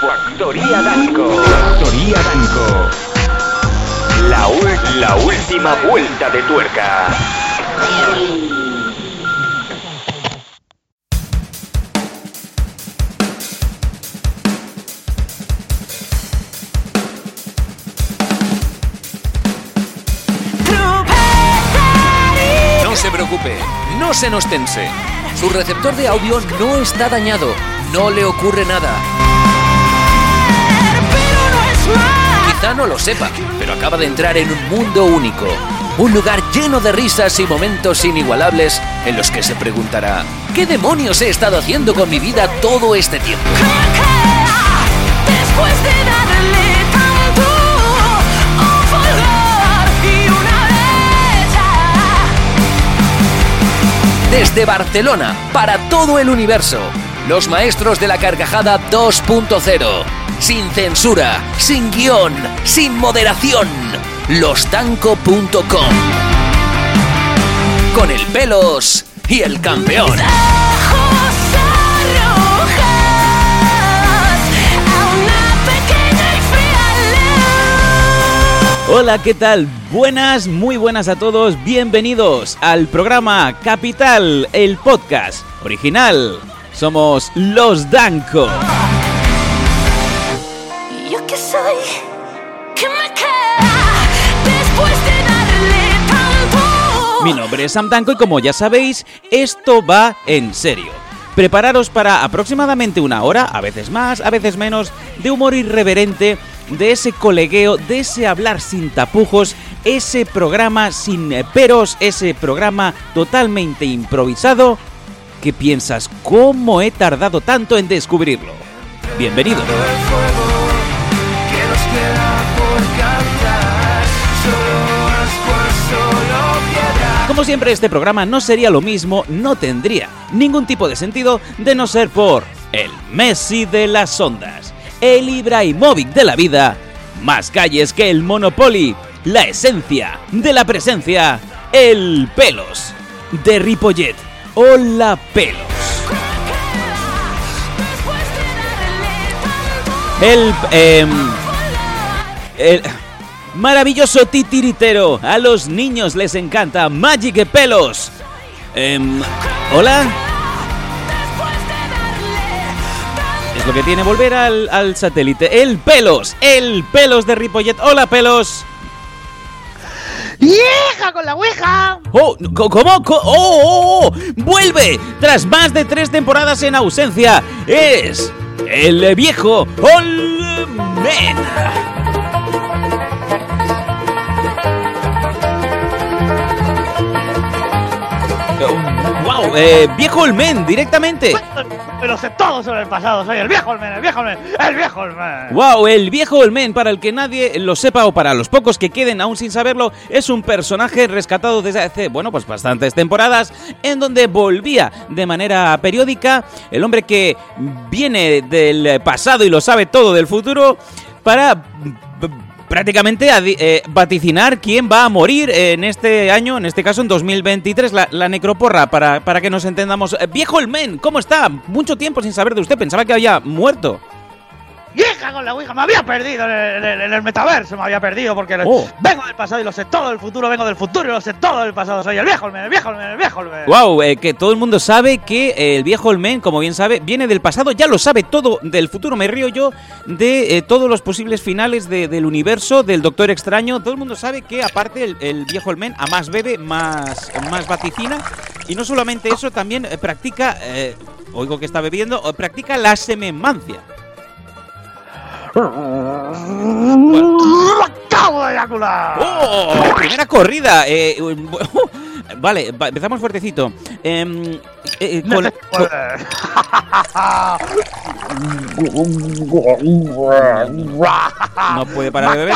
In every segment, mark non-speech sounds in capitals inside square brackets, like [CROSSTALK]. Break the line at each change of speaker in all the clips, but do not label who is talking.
Factoría Danco. Factoría Danco. La, la última vuelta de tuerca.
No se preocupe, no se nos tense. Su receptor de audio no está dañado, no le ocurre nada. No lo sepa, pero acaba de entrar en un mundo único. Un lugar lleno de risas y momentos inigualables en los que se preguntará, ¿qué demonios he estado haciendo con mi vida todo este tiempo? Desde Barcelona, para todo el universo, los maestros de la carcajada 2.0. Sin censura, sin guion, sin moderación. Lostanco.com. Con el pelos y el campeón.
Hola, ¿qué tal? Buenas, muy buenas a todos. Bienvenidos al programa Capital, el podcast original. Somos Los Danco.
Que soy, que me después de.
Mi nombre es Sam Danco y como ya sabéis, esto va en serio. Prepararos para aproximadamente una hora, a veces más, a veces menos, de humor irreverente, de ese colegueo, de ese hablar sin tapujos, ese programa sin peros, ese programa totalmente improvisado. ¿Qué piensas? ¿Cómo he tardado tanto en descubrirlo? Bienvenido. Como siempre, este programa no sería lo mismo, no tendría ningún tipo de sentido de no ser por el Messi de las ondas, el Ibrahimovic de la vida, más calles que el Monopoly, la esencia de la presencia, el pelos de Ripollet. Hola pelos. El, em, el maravilloso titiritero. A los niños les encanta Magic Pelos. Em, Hola. Es lo que tiene volver al, al satélite. El pelos. El pelos de Ripollet. Hola pelos.
¡Vieja con la ouija!
Oh, co- ¿cómo? Co- oh, oh, oh! ¡Vuelve! Tras más de tres temporadas en ausencia, es el viejo Olmen. Eh, viejo Olmen, directamente.
Pero sé todo sobre el pasado, soy el viejo Olmen, el viejo Olmen, el viejo Olmen.
¡Wow! El viejo Olmen, para el que nadie lo sepa o para los pocos que queden aún sin saberlo, es un personaje rescatado desde hace, bueno, pues bastantes temporadas, en donde volvía de manera periódica el hombre que viene del pasado y lo sabe todo del futuro para prácticamente adi- eh, vaticinar quién va a morir en este año, en este caso en 2023, la, la necroporra, para, para que nos entendamos. Eh, Viejo Olmen, ¿cómo está? Mucho tiempo sin saber de usted, pensaba que había muerto.
¡Vieja con la ouija! Me había perdido en el, en el- en el metaverso, me había perdido porque
Oh.
vengo del pasado y lo sé todo del futuro, vengo del futuro y lo sé todo del pasado, soy el viejo Olmen, el viejo Olmen, el viejo Olmen.
Wow, eh, que todo el mundo sabe que eh, el viejo Olmen, como bien sabe, viene del pasado, ya lo sabe todo del futuro. Me río yo de eh, todos los posibles finales de- del universo, del Doctor Extraño. Todo el mundo sabe que aparte el, el viejo Olmen a más bebe, más, más vaticina. Y no solamente eso, también eh, practica, eh, oigo que está bebiendo, practica la sememancia.
¡Acabo de eyacular!
¡Oh! Primera corrida. eh, [LAUGHS] vale, va- empezamos fuertecito. Em, eh, con-
Necesito
con- [LAUGHS] no puede parar de beber.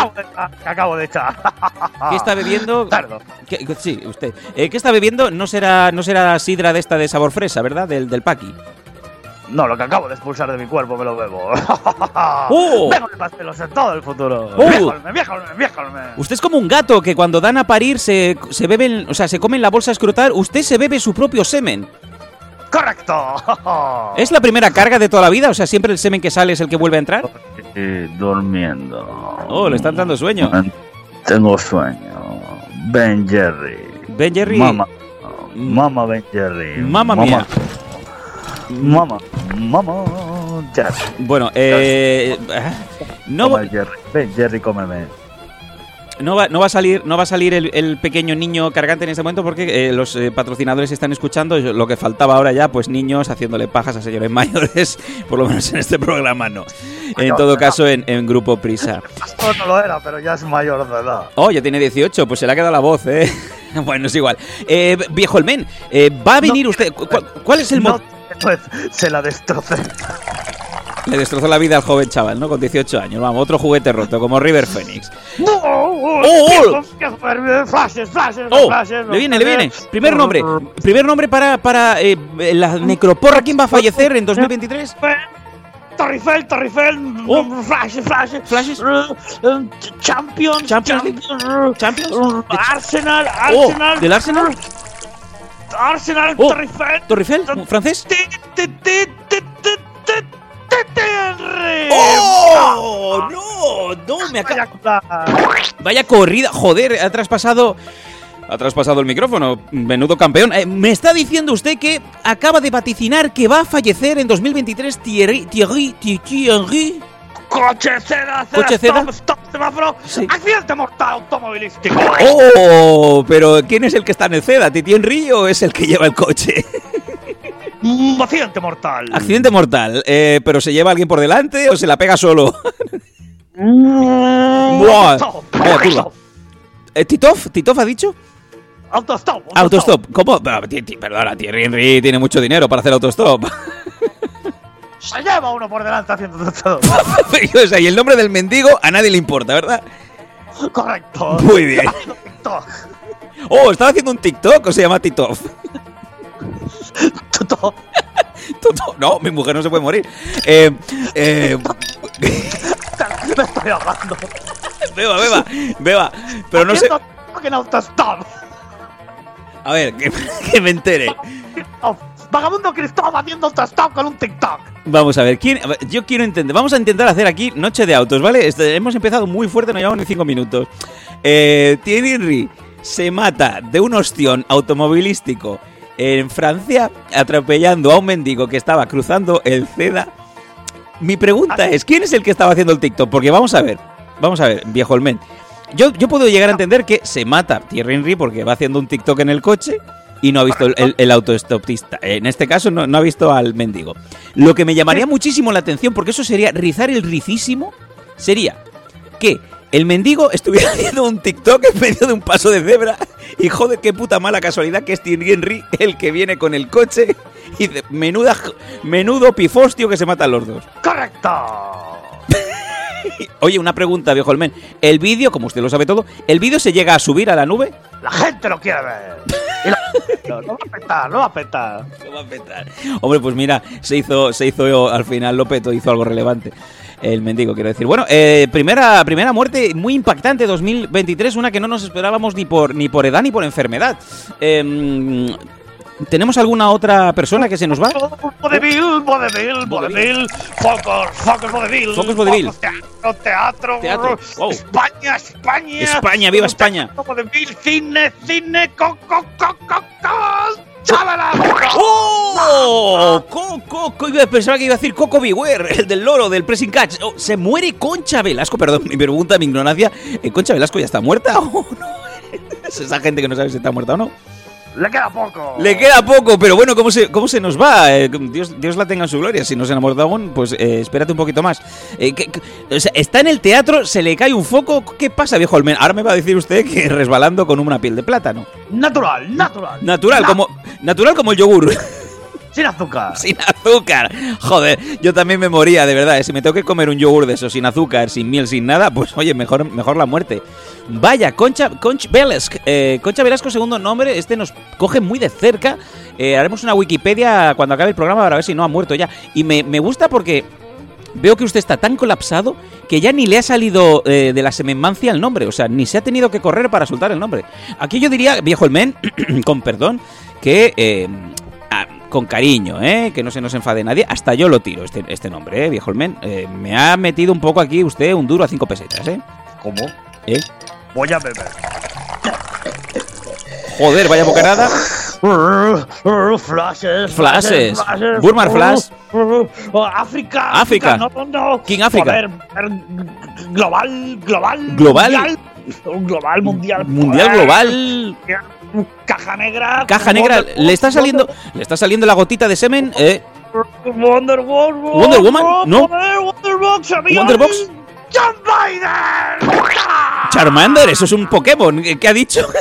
Acabo de echar. [LAUGHS]
¿Qué está bebiendo?
Tardo.
¿Qué- qué- sí, usted. Eh, ¿Qué está bebiendo? No será, no será sidra de esta de sabor fresa, ¿verdad? Del, del paqui.
No, lo que acabo de expulsar de mi cuerpo me lo bebo. [LAUGHS]
¡Oh!
Vengo del pastel, lo sé todo del futuro.
¡Oh!
Viejo Olmen.
Usted es como un gato que cuando dan a parir se, se beben, o sea, se comen la bolsa a escrotar. Usted se bebe su propio semen.
¡Correcto! [LAUGHS]
¿Es la primera carga de toda la vida? O sea, siempre el semen que sale es el que vuelve a entrar.
Eh, durmiendo.
Oh, le están dando sueño.
Tengo sueño. Ben Jerry.
Ben Jerry.
Mamá. Mamá Ben Jerry.
Mamma mía.
Mamá. Mamá. Jerry.
Bueno, eh, no,
Come Jerry. Ben Jerry, cómeme.
no, va, no va a salir, no va a salir el, el pequeño niño cargante en este momento porque eh, los eh, patrocinadores están escuchando. Lo que faltaba ahora ya, pues niños haciéndole pajas a señores [LAUGHS] mayores, por lo menos en este programa no. En todo caso, en, en Grupo Prisa.
Pastor no lo era, pero ya es mayor de edad.
Oh, ya tiene 18, pues se le ha quedado la voz, ¿eh? [LAUGHS] bueno, es igual. Eh, viejo el men, eh, ¿va a venir usted? ¿Cu- cu- ¿Cuál es el
No,
motivo?
Pues se la destrocé.
Le destrozó la vida al joven chaval, ¿no? Con 18 años. Vamos, otro juguete roto, como River Phoenix.
¡Oh!
oh!
¡Flashes, flashes,
¡Oh!
flashes!
Le viene, le viene. Primer nombre. Primer nombre para, para eh, la necroporra. ¿Quién va a fallecer en 2023?
Torrifel, Torrifel,
Oh.
flashes, flashes,
Flashes.
eh, Champions,
Champions League.
Champions,
Champions.
Arsenal,
Oh,
Arsenal,
¿del Arsenal?
Arsenal,
Oh.
Torrifel,
¿Torrifel? ¿Francés? ¡Oh! ¡No! ¡No! Me acaba... Vaya corrida, joder, ha traspasado. Ha traspasado el micrófono, menudo campeón. Eh, me está diciendo usted que acaba de vaticinar que va a fallecer en 2023 Thierry, Thierry, Thierry Henry.
Coche ceda, ceda,
Coche ceda.
stop, stop, semáforo,
Sí.
accidente mortal automovilístico.
¡Oh! Pero ¿quién es el que está en el CEDA? ¿Titi Henry o es el que lleva el coche?
Mm, accidente mortal.
Accidente mortal. Eh, ¿Pero se lleva alguien por delante o se la pega solo?
Mm,
Buah.
autostop,
Vaya
autostop,
Eh, ¿Titov? ¿Titov ha dicho?
Autostop.
Autostop. ¿Cómo? Ti- ti- Perdona, Thierry Henry tiene mucho dinero para hacer autostop.
Se lleva uno por delante haciendo todo. [LAUGHS]
o sea, y el nombre del mendigo a nadie le importa, ¿verdad?
Correcto.
Muy bien.
TikTok.
Oh, ¿estaba haciendo un TikTok o se llama Titov?
TikTok. [LAUGHS]
Toto- No, mi mujer no se puede morir. Eh, eh, [LAUGHS]
Me estoy ahogando.
beba, beba, beba. Pero no sé. A ver, que, que me entere.
Vagabundo Cristóbal haciendo con un TikTok.
Vamos a ver, ¿quién? yo quiero entender. Vamos a intentar hacer aquí noche de autos, ¿vale? Este, hemos empezado muy fuerte, no llevamos ni cinco minutos. Eh, Thierry Henry se mata de un ostión automovilístico en Francia atropellando a un mendigo que estaba cruzando el CEDA. Mi pregunta es, ¿quién es el que estaba haciendo el TikTok? Porque vamos a ver, vamos a ver, viejo Olmen. Yo, yo puedo llegar a entender que se mata Thierry Henry porque va haciendo un TikTok en el coche y no ha visto el, el, autoestopista. En este caso no, no ha visto al mendigo. Lo que me llamaría muchísimo la atención, porque eso sería rizar el ricísimo, sería que el mendigo estuviera [LAUGHS] haciendo un TikTok en medio de un paso de cebra y joder, qué puta mala casualidad que es Thierry Henry el que viene con el coche y de menuda, menudo pifostio que se matan los dos.
Correcto. [LAUGHS]
Oye, una pregunta, viejo Olmen. El vídeo, como usted lo sabe todo, ¿el vídeo se llega a subir a la nube?
La gente lo quiere ver. No va a petar, no va a petar.
Lo va a petar. Hombre, pues mira, se hizo, se hizo al final lo petó, hizo algo relevante. El mendigo, quiero decir. Bueno, eh, primera, primera muerte muy impactante 2023, una que no nos esperábamos ni por, ni por edad ni por enfermedad. Em, ¿Tenemos alguna otra persona que se nos va?
Vodevil, vodevil, vodevil, focos, focos, vodevil.
Focos vodevil.
Teatro, teatro.
Teatro, wow.
España, España.
España, viva España.
Vodevil, cine, cine, co, co, co, co, co. ¡Chávala!
¡Oh! Coco, co- pensaba que iba a decir Coco Beware, el del loro, del pressing catch. Oh, se muere Concha Velasco, perdón, mi pregunta, mi ignorancia. ¿eh, ¿Concha Velasco ya está muerta o no? [LAUGHS] Es esa gente que no sabe si está muerta o no.
Le queda poco.
Le queda poco, pero bueno, ¿cómo se, cómo se nos va? Eh, Dios, Dios la tenga en su gloria. Si no se muerto aún, pues eh, espérate un poquito más. Eh, ¿qué- qué- o sea, está en el teatro, se le cae un foco. ¿Qué pasa, viejo? Ahora me va a decir usted que resbalando con una piel de plátano.
Natural, natural.
Natural,
Na-
como, natural como el yogur.
Sin azúcar. [LAUGHS]
sin azúcar. Joder, yo también me moría, de verdad. eh. Si me tengo que comer un yogur de eso sin azúcar, sin miel, sin nada, pues oye, mejor, mejor la muerte. Vaya, Concha, Concha Velasco, eh, Concha Velasco, segundo nombre, este nos coge muy de cerca. Eh, haremos una Wikipedia cuando acabe el programa para ver si no ha muerto ya. Y me, me gusta porque veo que usted está tan colapsado que ya ni le ha salido de la semenmancia el nombre. O sea, ni se ha tenido que correr para soltar el nombre. Aquí yo diría, viejo el men, [CLEARS THROAT] con perdón, que... con cariño, ¿eh? Que no se nos enfade nadie. Hasta yo lo tiro, este, este nombre, ¿eh? Viejo Olmen. Eh, me ha metido un poco aquí usted un duro a cinco pesetas, ¿eh?
¿Cómo?
¿Eh?
Voy a beber.
Joder, vaya bocanada.
Flashes,
Flashes. Burmar Flash.
África.
África.
No, no.
King África.
Joder, er, global, global.
Global.
Mundial, Un global, mundial.
Mundial global.
Caja negra.
Caja negra.
Wonder-
Le está saliendo. Le está saliendo la gotita de semen. Eh.
Wonder Woman.
Wonder Woman, no.
Joder, Wonder Box. amigo.
Wonder Box.
John Biden.
Charmander, eso es un Pokémon. ¿Qué qué ha dicho? [LAUGHS]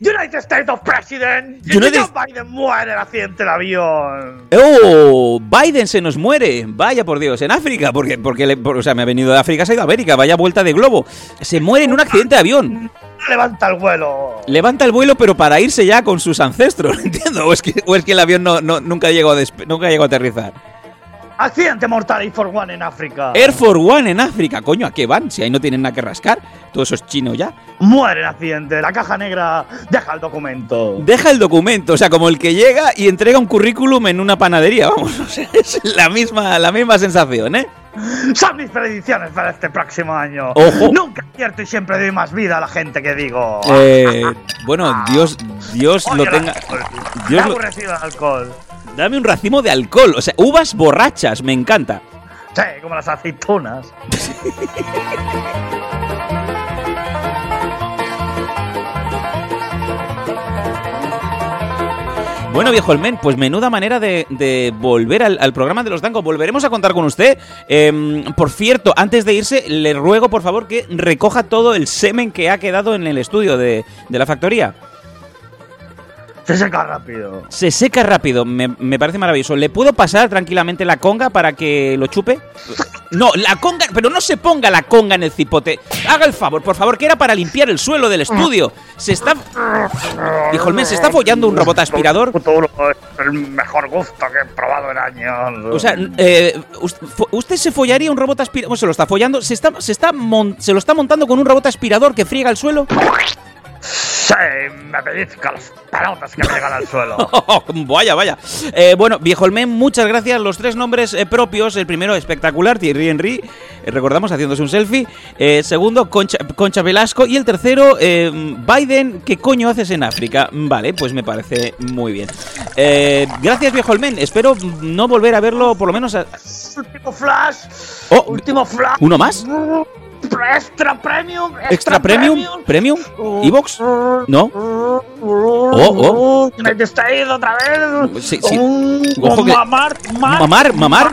United States of President.
United-
Biden muere el accidente del avión.
¡Oh! Biden se nos muere. Vaya por Dios, en África. Porque, porque le- por- o sea, me ha venido de África, se ha ido a América. Vaya vuelta de globo. Se muere en un accidente de avión.
Levanta el vuelo.
Levanta el vuelo, pero para irse ya con sus ancestros. [LAUGHS] ¿Entiendo? O es que, o es que el avión no, no- nunca, llegó a nunca llegó a aterrizar.
Accidente mortal Air Force One en África.
Air Force One en África. Coño, ¿a qué van? Si ahí no tienen nada que rascar. Todo eso es chino ya.
Muere en accidente. La caja negra deja el documento.
Deja el documento, o sea, como el que llega y entrega un currículum en una panadería. Vamos, [LAUGHS] o sea, es la misma, la misma sensación, ¿eh?
Son mis predicciones para este próximo año.
Ojo.
Nunca acierto y siempre doy más vida a la gente que digo.
Eh, bueno, Dios, Dios [LAUGHS]
Odio
lo
el
tenga. Dios
Me
lo-
el alcohol.
Dame un racimo de alcohol, o sea, uvas borrachas, me encanta.
Sí, como las aceitunas.
Bueno, viejo Olmen, pues menuda manera de, de volver al, al programa de los Danco. Volveremos a contar con usted. Em, por cierto, antes de irse, le ruego por favor que recoja todo el semen que ha quedado en el estudio de, de la factoría.
Se seca rápido.
Se seca rápido, me, me parece maravilloso. ¿Le puedo pasar tranquilamente la conga para que lo chupe? No, la conga, pero no se ponga la conga en el cipote. Haga el favor, por favor, que era para limpiar el suelo del estudio. Se está. Dijo el mes, ¿se está follando un robot aspirador?
Futuro es el mejor gusto que he probado en años.
O sea, eh, ¿usted se follaría un robot aspirador? Bueno, se lo está follando. ¿Se, está, se, está mon- ¿Se lo está montando con un robot aspirador que friega el suelo?
Sí, me pellizca las pelotas que me llegan al suelo. [LAUGHS]
vaya, vaya. Eh, bueno, viejo Olmen, muchas gracias. Los tres nombres eh, propios. El primero, espectacular, Thierry Henry. eh, recordamos, haciéndose un selfie. Eh, segundo, Concha, Concha Velasco. Y el tercero, eh, Biden, ¿qué coño haces en África? Vale, pues me parece muy bien. Gracias, viejo Olmen. Espero no volver a verlo, por lo menos. a-
Último flash.
Oh,
Último flash.
¿Uno más?
Extra premium.
¿Extra premium? ¿Premium? ¿Evox? ¿No?
Oh, United States otra vez.
Sí, sí. Ojo que-
Mamar, mar,
¿Mamar? ¿Mamar?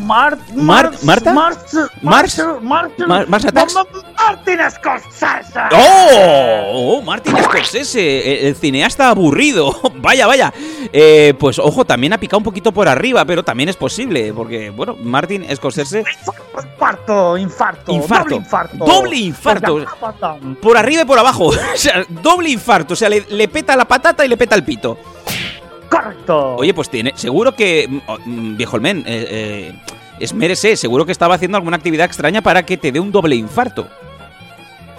Mar,
Mar- ¿Marta?
Mars,
Mars?
Mars,
Mar- Mars Attacks?
Ma- Ma- Martin Scorsese.
¡Oh! ¡Oh! Martin Scorsese, el, cineasta aburrido. [LAUGHS] vaya, vaya. Eh, pues ojo, también ha picado un poquito por arriba, pero también es posible, porque, bueno, Martin Scorsese
Infarto, infarto,
Infarto.
doble infarto.
Doble infarto. Por arriba y por abajo. [LAUGHS] o sea, doble infarto. O sea, le, le peta la patata y le peta el pito.
Correcto.
Oye, pues tiene. Seguro que. mm, oh, mm, Viejo el men, eh, eh, esmérese, seguro que estaba haciendo alguna actividad extraña para que te dé un doble infarto.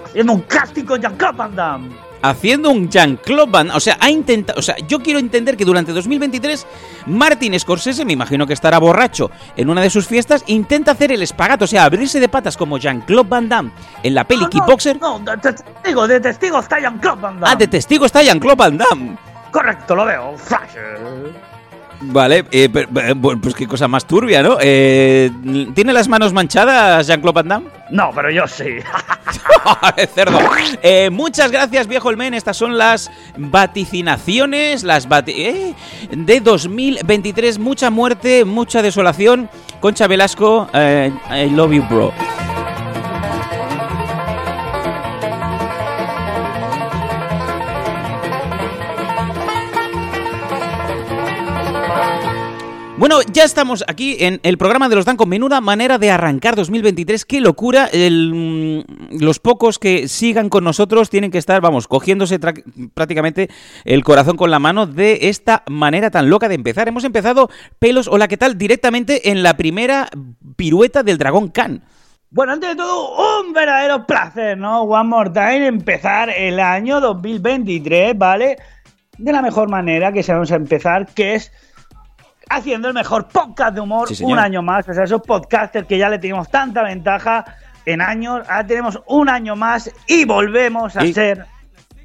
haciendo un casting con Jean-Claude Van Damme.
haciendo un Jean-Claude Van o sea, ha intentado, o sea, yo quiero entender que durante 2023 Martin Scorsese, me imagino que estará borracho en una de sus fiestas, intenta hacer el espagato, o sea, abrirse de patas como Jean-Claude Van Damme en la peli
No, no,
Kickboxer.
No, de de testigo, de testigo está Jean-Claude Van Damme.
Ah, de testigo está Jean-Claude Van Damme.
Correcto, lo veo. Flash.
Vale, eh, pero- pero, bueno, pues qué cosa más turbia, ¿no? Eh, ¿Tiene las manos manchadas Jean-Claude Van Damme?
No, pero yo sí. [LAUGHS]
Cerdo. Eh, muchas gracias, viejo el men. Estas son las vaticinaciones las vati- eh, de 2023. Mucha muerte, mucha desolación. Concha Velasco, eh, I love you, bro. Bueno, ya estamos aquí en el programa de los Dan con menuda manera de arrancar 2023. ¡Qué locura! Mm, los pocos que sigan con nosotros tienen que estar, vamos, cogiéndose prácticamente el corazón con la mano de esta manera tan loca de empezar. Hemos empezado, pelos, hola, ¿qué tal? Directamente en la primera pirueta del dragón Khan.
Bueno, antes de todo, un verdadero placer, ¿no? One more time, empezar el año 2023, ¿vale? de la mejor manera que sabemos empezar, que es haciendo el mejor podcast de humor
Sí,
un año más. O sea, esos podcasters que ya le teníamos tanta ventaja en años, ahora tenemos un año más y volvemos a
Y-
ser,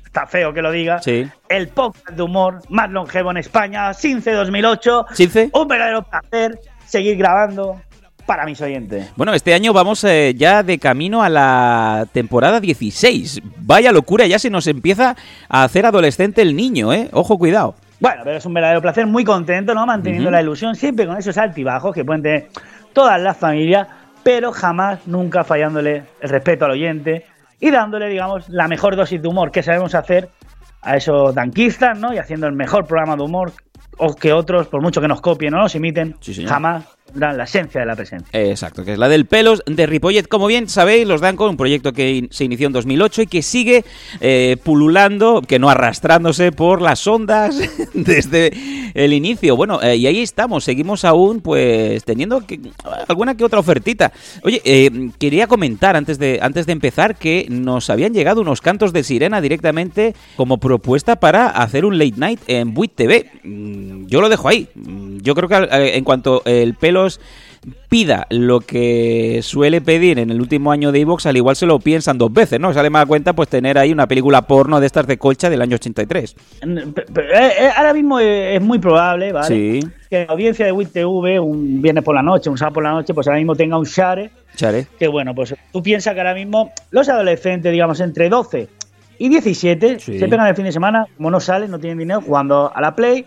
está feo que lo diga,
Sí.
el podcast de humor más longevo en España, Since 2008.
Since.
Un verdadero placer seguir grabando para mis oyentes.
Bueno, este año vamos eh, ya de camino a la temporada 16. Vaya locura, ya se nos empieza a hacer adolescente el niño, ¿eh? Ojo, cuidado.
Bueno, pero es un verdadero placer, muy contento, ¿no? Manteniendo la ilusión, siempre con esos altibajos que pueden tener todas las familias, pero jamás, nunca fallándole el respeto al oyente y dándole, digamos, la mejor dosis de humor que sabemos hacer a esos danquistas, ¿no? Y haciendo el mejor programa de humor o que otros, por mucho que nos copien o nos imiten,
Sí,
jamás la esencia de la presencia.
Exacto, que es la del pelos de Ripollet. Como bien sabéis, los Danco, un proyecto que se inició en 2008 y que sigue eh, pululando, que no arrastrándose por las ondas [LAUGHS] desde el inicio. Bueno, eh, y ahí estamos, seguimos aún pues teniendo alguna que otra ofertita. Oye, eh, quería comentar antes de, antes de empezar que nos habían llegado unos cantos de sirena directamente como propuesta para hacer un late night en Buit TV. Mm, Yo lo dejo ahí. Mm, Yo creo que en cuanto el pida lo que suele pedir en el último año de Evox, al igual se lo piensan dos veces, ¿no? Sale más a cuenta pues tener ahí una película porno de estas de colcha del año 83.
P- p- eh, eh, ahora mismo es muy probable, ¿vale?
Sí.
Que la audiencia de WIT TV, un viernes por la noche, un sábado por la noche, pues ahora mismo tenga un share
Chare.
que bueno, pues tú piensas que ahora mismo los adolescentes, digamos, entre 12 y 17,
Sí.
se pegan el fin de semana, como no salen, no tienen dinero, jugando a la Play,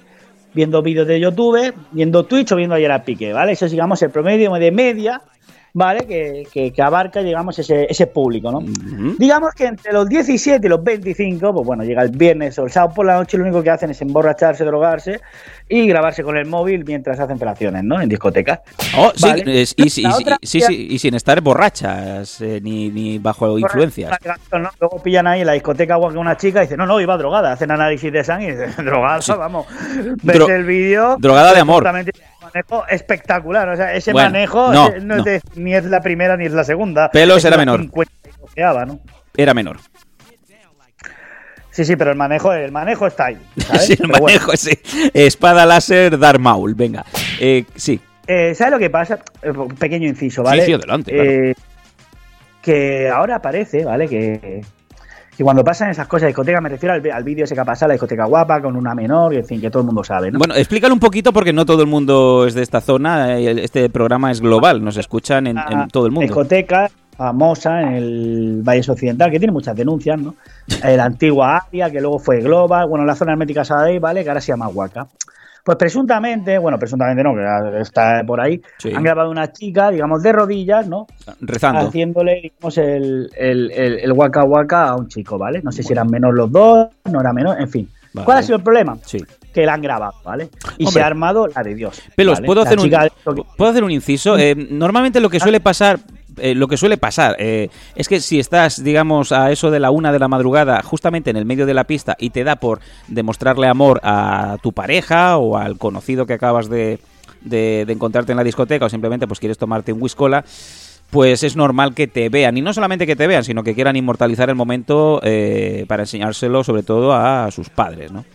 viendo vídeos de YouTube, viendo Twitch o viendo ayer a Pique, ¿vale? Eso es, digamos, el promedio de media, ¿vale? Que, que- que abarca, digamos, ese, ese público, ¿no? Digamos que entre los 17 y los 25, pues bueno, llega el viernes o el sábado por la noche, lo único que hacen es emborracharse, drogarse y grabarse con el móvil mientras hacen operaciones, ¿no? En discotecas.
Oh,
Vale.
es- y, y-
La
y-
otra-
sí, sí, y sin estar borrachas eh, ni, ni bajo influencias.
¿no? Luego pillan ahí en la discoteca agua que una chica y dice, no, no, iba drogada, hacen análisis de sangre y dice, [LAUGHS] drogada, vamos. Ves
Dro-
el vídeo.
drogada de amor.
absolutamente un manejo espectacular. O sea, ese
Bueno,
manejo
no,
eh, no,
no.
es de- ni es la primera ni es la segunda.
Pelos era menor.
52ª, ¿no?
Era menor.
Sí, sí, pero el manejo, el manejo está ahí. [LAUGHS] ¿sabes?
Sí, el
Pero bueno.
manejo ese. Espada láser Darth Maul, venga. Eh, sí,
Eh, ¿Sabes lo que pasa? Eh, un pequeño inciso, ¿vale?
Sí, sí, adelante,
Eh, Que ahora parece, ¿vale? Que, que cuando pasan esas cosas de discoteca, me refiero al, al vídeo ese que ha pasado, la discoteca guapa, con una menor, y en fin, que todo el mundo sabe, ¿no?
Bueno, explícalo un poquito porque no todo el mundo es de esta zona. eh, Este programa es global, nos escuchan en, en todo el mundo.
discoteca famosa en el Valle Occidental, que tiene muchas denuncias, ¿no? [LAUGHS] La antigua Avia, que luego fue Global, bueno, la zona hermética Sadei, ¿vale? Que ahora se llama Huaca. Pues presuntamente, bueno, presuntamente no, que está por ahí,
Sí.
han grabado una chica, digamos, de rodillas, ¿no?
Rezando.
haciéndole, digamos, el, el, el, el waka waka a un chico, ¿vale? No sé si eran menor los dos, no era menor, en fin.
Vale.
¿Cuál ha sido el problema?
Sí.
Que la han grabado, ¿vale? Y
Hombre.
se ha armado la de Dios.
Pelos,
¿vale?
¿puedo hacer, un, ¿puedo hacer un inciso? Eh, normalmente lo que suele pasar, eh, lo que suele pasar eh, es que si estás, digamos, a eso de la una de la madrugada, justamente en el medio de la pista y te da por demostrarle amor a tu pareja o al conocido que acabas de, de- de encontrarte en la discoteca o simplemente pues quieres tomarte un whiskola, pues es normal que te vean. Y no solamente que te vean, sino que quieran inmortalizar el momento eh, para enseñárselo sobre todo a sus padres, ¿no?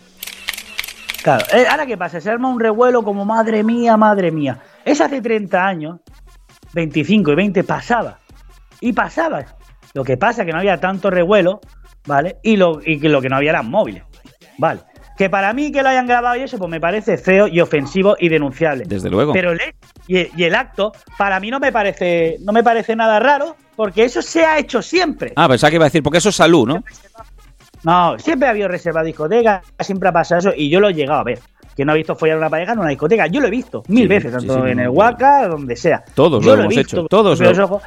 Claro, eh, ahora qué pasa, se arma un revuelo como madre mía, madre mía. Es hace 30 años, 25 y 20 pasaba. Y pasaba. Lo que pasa es que no había tanto revuelo, ¿vale? Y lo, y que lo que no había eran móviles, ¿vale? Que para mí que lo hayan grabado y eso, pues me parece feo y ofensivo y denunciable.
Desde luego.
Pero el y, y el acto, para mí no me parece, no me parece nada raro, porque eso se ha hecho siempre.
Ah, pensaba que iba a decir, porque eso es salud, ¿no?
No, siempre ha habido reserva discoteca, siempre ha pasado eso, y yo lo he llegado a ver. Que no ha visto follar a una pareja en una discoteca. Yo lo he visto mil
Sí,
veces, tanto
sí,
en el. Waka, donde sea.
Todos
Yo
lo hemos
he
hecho, todos
con mis
lo-
ojos.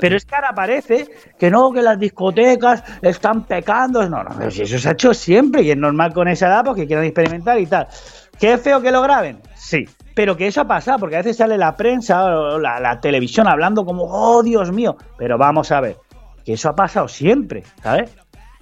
Pero es que ahora parece que no, que las discotecas están pecando. No, no, pero si eso se ha hecho siempre y es normal con esa edad porque quieran experimentar y tal. ¿Que es feo que lo graben? Sí. Pero que eso ha pasado, porque a veces sale la prensa o la, la televisión hablando como, oh Dios mío. Pero vamos a ver, que eso ha pasado siempre, ¿sabes?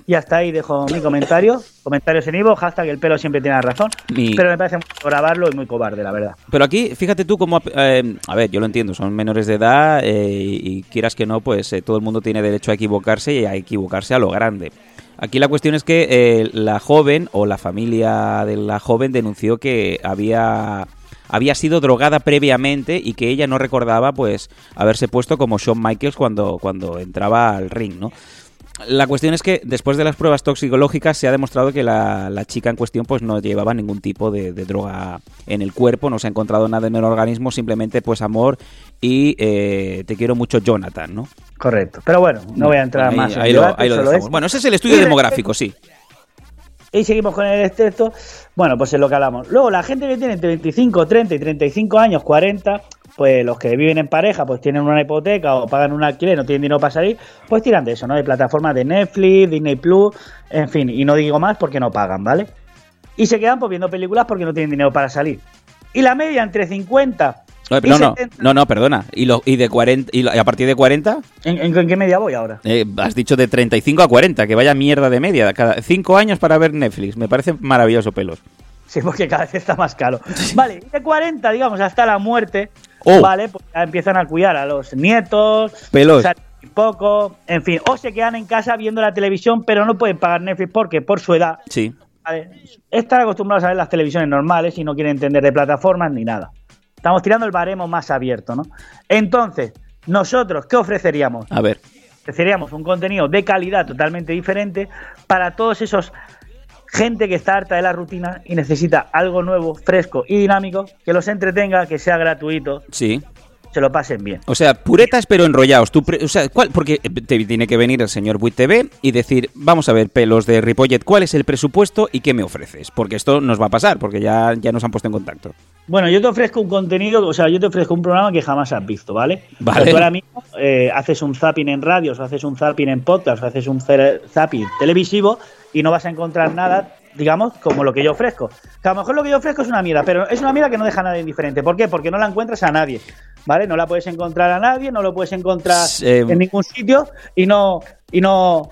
Y hasta ahí dejo mi comentario. Comentarios en Ivo, hashtag el pelo siempre tiene razón.
Mi-
Pero me parece muy grabarlo y muy cobarde, la verdad.
Pero aquí, fíjate tú cómo... eh, a ver, yo lo entiendo, son menores de edad eh, y quieras que no, pues eh, todo el mundo tiene derecho a equivocarse y a equivocarse a lo grande. Aquí la cuestión es que eh, la joven o la familia de la joven denunció que había había sido drogada previamente y que ella no recordaba pues haberse puesto como Shawn Michaels cuando, cuando entraba al ring, ¿no? La cuestión es que después de las pruebas toxicológicas se ha demostrado que la, la chica en cuestión pues no llevaba ningún tipo de, de droga en el cuerpo, no se ha encontrado nada en el organismo, simplemente pues amor y eh, te quiero mucho Jonathan, ¿no?
Correcto. Pero bueno, no voy a entrar
Ahí-
más en
ahí lo- ahí lo
solo.
Bueno, ese es el estudio demográfico, sí.
Y seguimos con el texto. Bueno, pues es lo que hablamos. Luego, la gente que tiene entre 25, 30 y 35 años, 40, pues los que viven en pareja, pues tienen una hipoteca o pagan un alquiler, no tienen dinero para salir, pues tiran de eso, ¿no? De plataformas de Netflix, Disney Plus, en fin, y no digo más porque no pagan, ¿vale? Y se quedan pues viendo películas porque no tienen dinero para salir. Y la media entre 50
No, no, no,
70
no, no, perdona. ¿Y, lo, y, de 40, y, lo- y a partir de 40?
¿En, en- en qué media voy ahora?
Eh, has dicho de 35 a 40, que vaya mierda de media. Cada 5 años para ver Netflix. Me parece maravilloso, pelos.
Sí, porque cada vez está más caro. [LAUGHS] Vale, y de 40, digamos, hasta la muerte,
Oh.
vale, pues ya empiezan a cuidar a los nietos,
Pelos.
salen poco, en fin, o se quedan en casa viendo la televisión, pero no pueden pagar Netflix porque por su edad
Sí.
¿vale? están acostumbrados a ver las televisiones normales y no quieren entender de plataformas ni nada. Estamos tirando el baremo más abierto, ¿no? Entonces, nosotros, ¿qué ofreceríamos?
A ver.
ofreceríamos un contenido de calidad totalmente diferente para todos esos gente que está harta de la rutina y necesita algo nuevo, fresco y dinámico, que los entretenga, que sea gratuito,
Sí.
Se lo pasen bien.
O sea, puretas pero enrollados. Tú pre- o sea, ¿cuál? Porque te tiene que venir el señor Buit TV y decir, vamos a ver, pelos de Ripollet, ¿cuál es el presupuesto y qué me ofreces? Porque esto nos va a pasar, porque ya, ya nos han puesto en contacto.
Bueno, yo te ofrezco un contenido, o sea, yo te ofrezco un programa que jamás has visto, ¿vale?
Vale.
O sea, tú ahora mismo eh, haces un zapping en radios, o haces un zapping en podcast, o haces un zapping televisivo y no vas a encontrar nada, digamos, como lo que yo ofrezco. Que a lo mejor lo que yo ofrezco es una mierda, pero es una mierda que no deja a nadie indiferente. ¿Por qué? Porque no la encuentras a nadie, ¿vale? No la puedes encontrar a nadie, no lo puedes encontrar
Eh,
en ningún sitio y no y no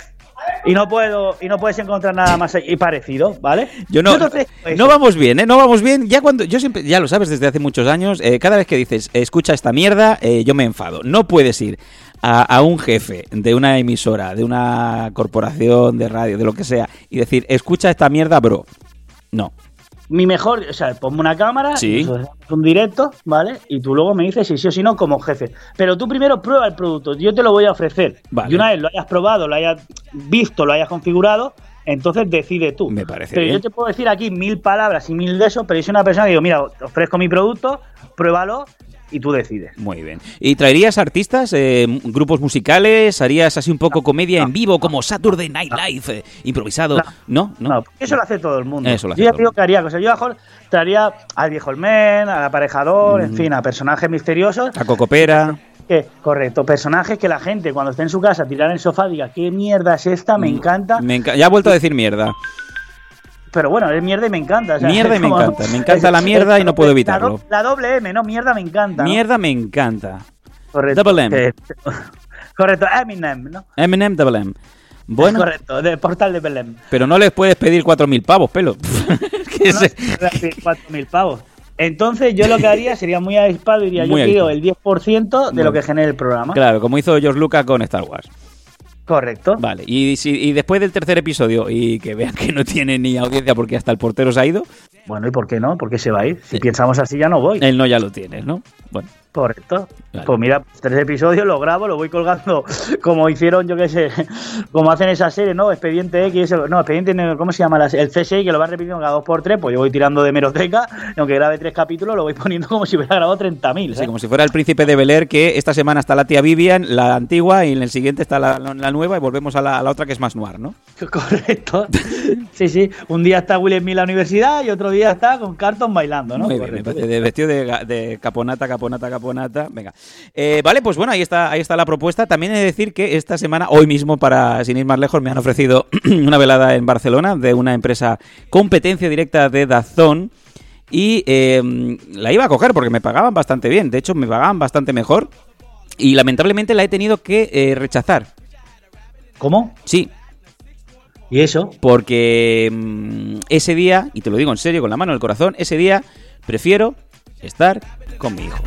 y no puedo y no puedes encontrar nada más y parecido, ¿vale?
Yo no, no vamos bien, ¿eh? No vamos bien. Ya cuando, yo siempre, ya lo sabes desde hace muchos años, eh, cada vez que dices, escucha esta mierda, eh, yo me enfado. No puedes ir a, a un jefe de una emisora, de una corporación de radio, de lo que sea, y decir, escucha esta mierda, bro. No.
Mi mejor, o sea, ponme una cámara,
Sí.
un directo, ¿vale? Y tú luego me dices si sí o si no como jefe. Pero tú primero prueba el producto, yo te lo voy a ofrecer.
Vale.
Y una vez lo hayas probado, lo hayas visto, lo hayas configurado, entonces decide tú.
Me parece
Pero
bien.
yo te puedo decir aquí mil palabras y mil de eso, pero yo soy una persona que digo, mira, ofrezco mi producto, pruébalo y tú decides.
Muy bien. ¿Y traerías artistas, eh, grupos musicales? ¿Harías así un poco comedia en vivo, como Saturday Night Live, eh, improvisado? No, no.
Eso lo hace todo el mundo.
Eso lo hace
yo ya
todo el
digo que haría cosas. Yo a traería al viejo Olmen, al aparejador, en fin, a personajes misteriosos
A Cocopera.
Que, correcto, personajes que la gente cuando esté en su casa tirar en el sofá diga, ¿qué mierda es esta? Me encanta.
Me ya ha vuelto a decir mierda.
Pero bueno, es mierda y me encanta. o sea,
Mierda y me encanta, me [LAUGHS] encanta la mierda y no puedo
La
evitarlo.
do- La, doble M, no, mierda me encanta. ¿no?
Mierda me encanta.
Correcto.
Double M. [LAUGHS]
Correcto, Eminem, ¿no?
Eminem Double M. Bueno,
Correcto, de Portal de Belém.
pero no les puedes pedir 4.000 pavos, pelo. [LAUGHS] Que
No, mil pavos. Entonces yo lo que haría sería muy avispado y diría,
Muy
yo quiero el 10% de lo que genere el programa.
Claro, como hizo George Lucas con Star Wars.
Correcto.
Vale, y, si, y después del tercer episodio, y que vean que no tiene ni audiencia porque hasta el portero se ha ido,
Bueno, ¿y por qué no? ¿Por qué se va a ir? Si pensamos así ya no voy.
él no ya lo tienes, ¿no? Bueno,
Correcto.
Vale.
Pues mira, tres episodios lo grabo, lo voy colgando [LAUGHS] como hicieron, yo qué sé, como hacen esa serie, ¿no? Expediente X, no, Expediente, ¿cómo se llama? La- El CSI, que lo van repitiendo cada dos por tres, pues yo voy tirando de meroteca, y aunque grabe tres capítulos, lo voy [LAUGHS] poniendo como si hubiera grabado 30.000.
sí,
¿sabes?
como si fuera el príncipe de Bel Air, que esta semana está la tía Vivian, la antigua, y en el siguiente está la, la nueva, y volvemos a la, a la otra que es más noir, ¿no? [LAUGHS]
Correcto. Sí, sí. Un día está Will Smith en la universidad y otro día está con Carton bailando, ¿no?
Muy bien, me
Correcto.
parece de vestido de, de caponata, caponata, caponata. Venga. Eh, vale, pues bueno, ahí está, ahí está la propuesta. También he de decir que esta semana, hoy mismo, para sin ir más lejos, me han ofrecido [CLEARS THROAT] una velada en Barcelona de una empresa competencia directa de Dazón. Y eh, la iba a coger porque me pagaban bastante bien. De hecho, me pagaban bastante mejor. Y lamentablemente la he tenido que eh, rechazar.
¿Cómo?
Sí,
¿Y eso?
Porque mm, ese día, y te lo digo en serio, con la mano en el corazón, ese día prefiero estar con mi hijo.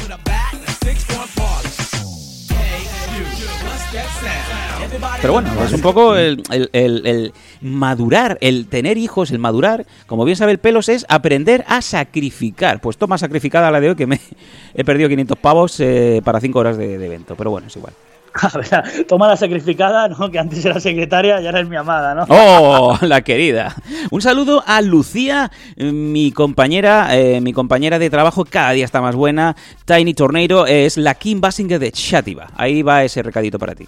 Pero bueno, es un poco el, el- el- madurar, el tener hijos, el madurar, como bien sabe el pelos, es aprender a sacrificar. Pues toma sacrificada la de hoy que me [LAUGHS] he perdido 500 pavos eh, para 5 horas de, de evento. Pero bueno, es igual. [LAUGHS]
Toma la sacrificada, ¿no? Que antes era secretaria y ahora es mi amada, ¿no?
¡Oh, la querida! Un saludo a Lucía, mi compañera, eh, mi compañera de trabajo, cada día está más buena. Tiny Tornado es la Kim Basinger de Chativa. Ahí va ese recadito para ti.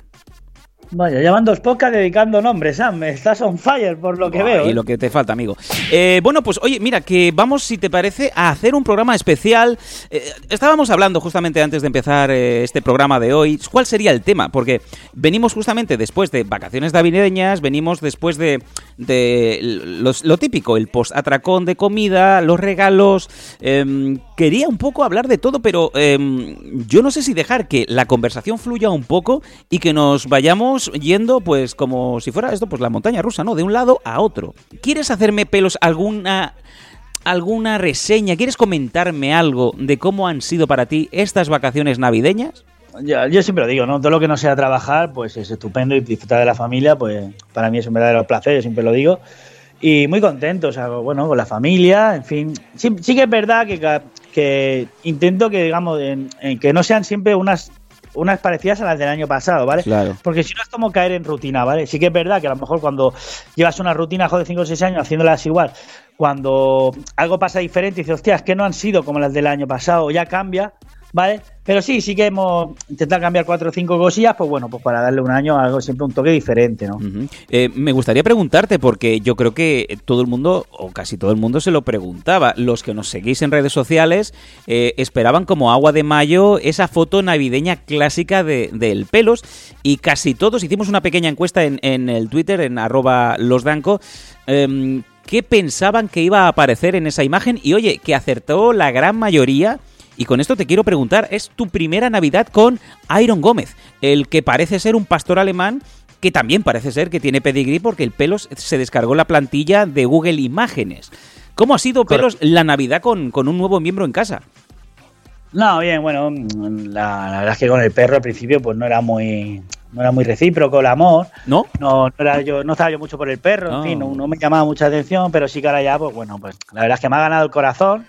Vaya, ya van dos podcasts dedicando nombres, Sam. Estás on fire por lo que veo.
Y
¿eh?
lo que te falta, amigo. Eh, bueno, pues oye, mira, que vamos, si te parece, a hacer un programa especial. Eh, estábamos hablando justamente antes de empezar eh, este programa de hoy, cuál sería el tema, porque venimos justamente después de vacaciones navideñas, venimos después de, de los- lo típico, el post-atracón de comida, los regalos. em, quería un poco hablar de todo, pero em, yo no sé si dejar que la conversación fluya un poco y que nos vayamos yendo, pues, como si fuera esto, pues la montaña rusa, ¿no? De un lado a otro. ¿Quieres hacerme pelos alguna alguna reseña? ¿Quieres comentarme algo de cómo han sido para ti estas vacaciones navideñas?
Yo, siempre lo digo, ¿no? Todo lo que no sea trabajar, pues es estupendo y disfrutar de la familia, pues para mí es un verdadero placer, yo siempre lo digo. Y muy contento, o sea, bueno, con la familia, en fin. Sí, sí que es verdad que, que intento que, digamos, en que no sean siempre unas, unas parecidas a las del año pasado, ¿vale?
Claro.
Porque si no es como caer en rutina, ¿vale? Sí que es verdad que a lo mejor cuando llevas una rutina, joder, 5 o 6 años haciéndolas igual, cuando algo pasa diferente y dices, hostia, es que no han sido como las del año pasado, ya cambia, ¿vale? Pero sí, sí que hemos intentado cambiar cuatro o cinco cosillas, pues bueno, pues para darle un año algo siempre un toque diferente, ¿no?
Eh, me gustaría preguntarte, porque yo creo que todo el mundo, o casi todo el mundo, se lo preguntaba. Los que nos seguís en redes sociales eh, esperaban como agua de mayo esa foto navideña clásica de- del pelos, y casi todos hicimos una pequeña encuesta en, en el Twitter, en arroba losdanco. em, ¿Qué pensaban que iba a aparecer en esa imagen? Y oye, que acertó la gran mayoría. Y con esto te quiero preguntar, ¿es tu primera Navidad con Iron Gómez, el que parece ser un pastor alemán que también parece ser que tiene pedigrí porque el Pelos se descargó la plantilla de Google Imágenes? ¿Cómo ha sido, Pelos, la Navidad con, con un nuevo miembro en casa?
No, bien, bueno, la, la verdad es que con el perro al principio pues no era muy no era muy recíproco el amor.
¿No?
No, no era yo, no estaba yo mucho por el perro, en fin, no, no me llamaba mucha atención, pero sí que ahora ya, pues bueno, pues la verdad es que me ha ganado el corazón.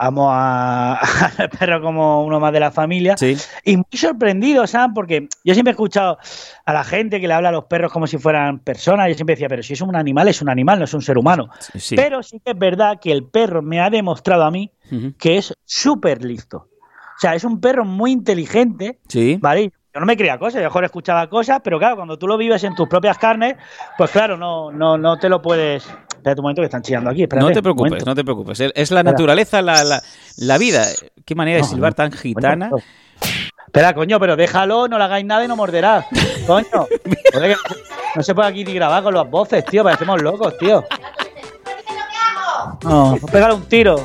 Amo a- [LAUGHS] al perro como uno más de la familia.
Sí.
Y muy sorprendido, Sam, porque yo siempre he escuchado a la gente que le habla a los perros como si fueran personas. Yo siempre decía, pero si es un animal, es un animal, no es un ser humano.
Sí.
Pero sí que es verdad que el perro me ha demostrado a mí que es súper listo. O sea, es un perro muy inteligente,
Sí.
¿vale? Yo no me creía cosas, yo mejor escuchaba cosas, pero claro, cuando tú lo vives en tus propias carnes, pues claro, no, no, no te lo puedes. Espérate un momento que están chillando aquí. espérate,
No te preocupes, no te preocupes. Es- la naturaleza, la, la, la vida. Qué manera de
No,
silbar tan gitana.
Coño, Espera, coño, pero déjalo, no le hagáis nada y no morderás. Coño. [LAUGHS] No se puede aquí ni grabar con las voces, tío, parecemos locos, tío. No, pégale un tiro.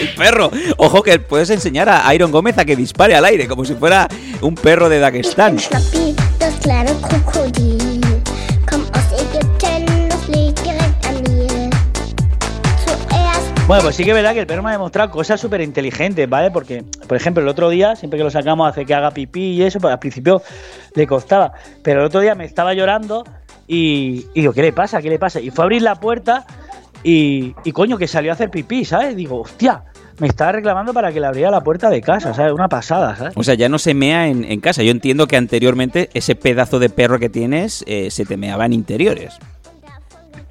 [LAUGHS]
El perro. Ojo que puedes enseñar a Iron Gómez a que dispare al aire, como si fuera un perro de Dagestán.
Bueno, pues sí que es verdad que el perro me ha demostrado cosas súper inteligentes, ¿vale? Porque, por ejemplo, el otro día, siempre que lo sacamos hace que haga pipí y eso, pues al principio le costaba. Pero el otro día me estaba llorando y, y digo, ¿qué le pasa? ¿Qué le pasa? Y fue a abrir la puerta y, y coño, que salió a hacer pipí, ¿sabes? Digo, hostia, me estaba reclamando para que le abriera la puerta de casa, ¿sabes? Una pasada, ¿sabes?
O sea, ya no se mea en, en casa. Yo entiendo que anteriormente ese pedazo de perro que tienes eh, se te meaba en interiores.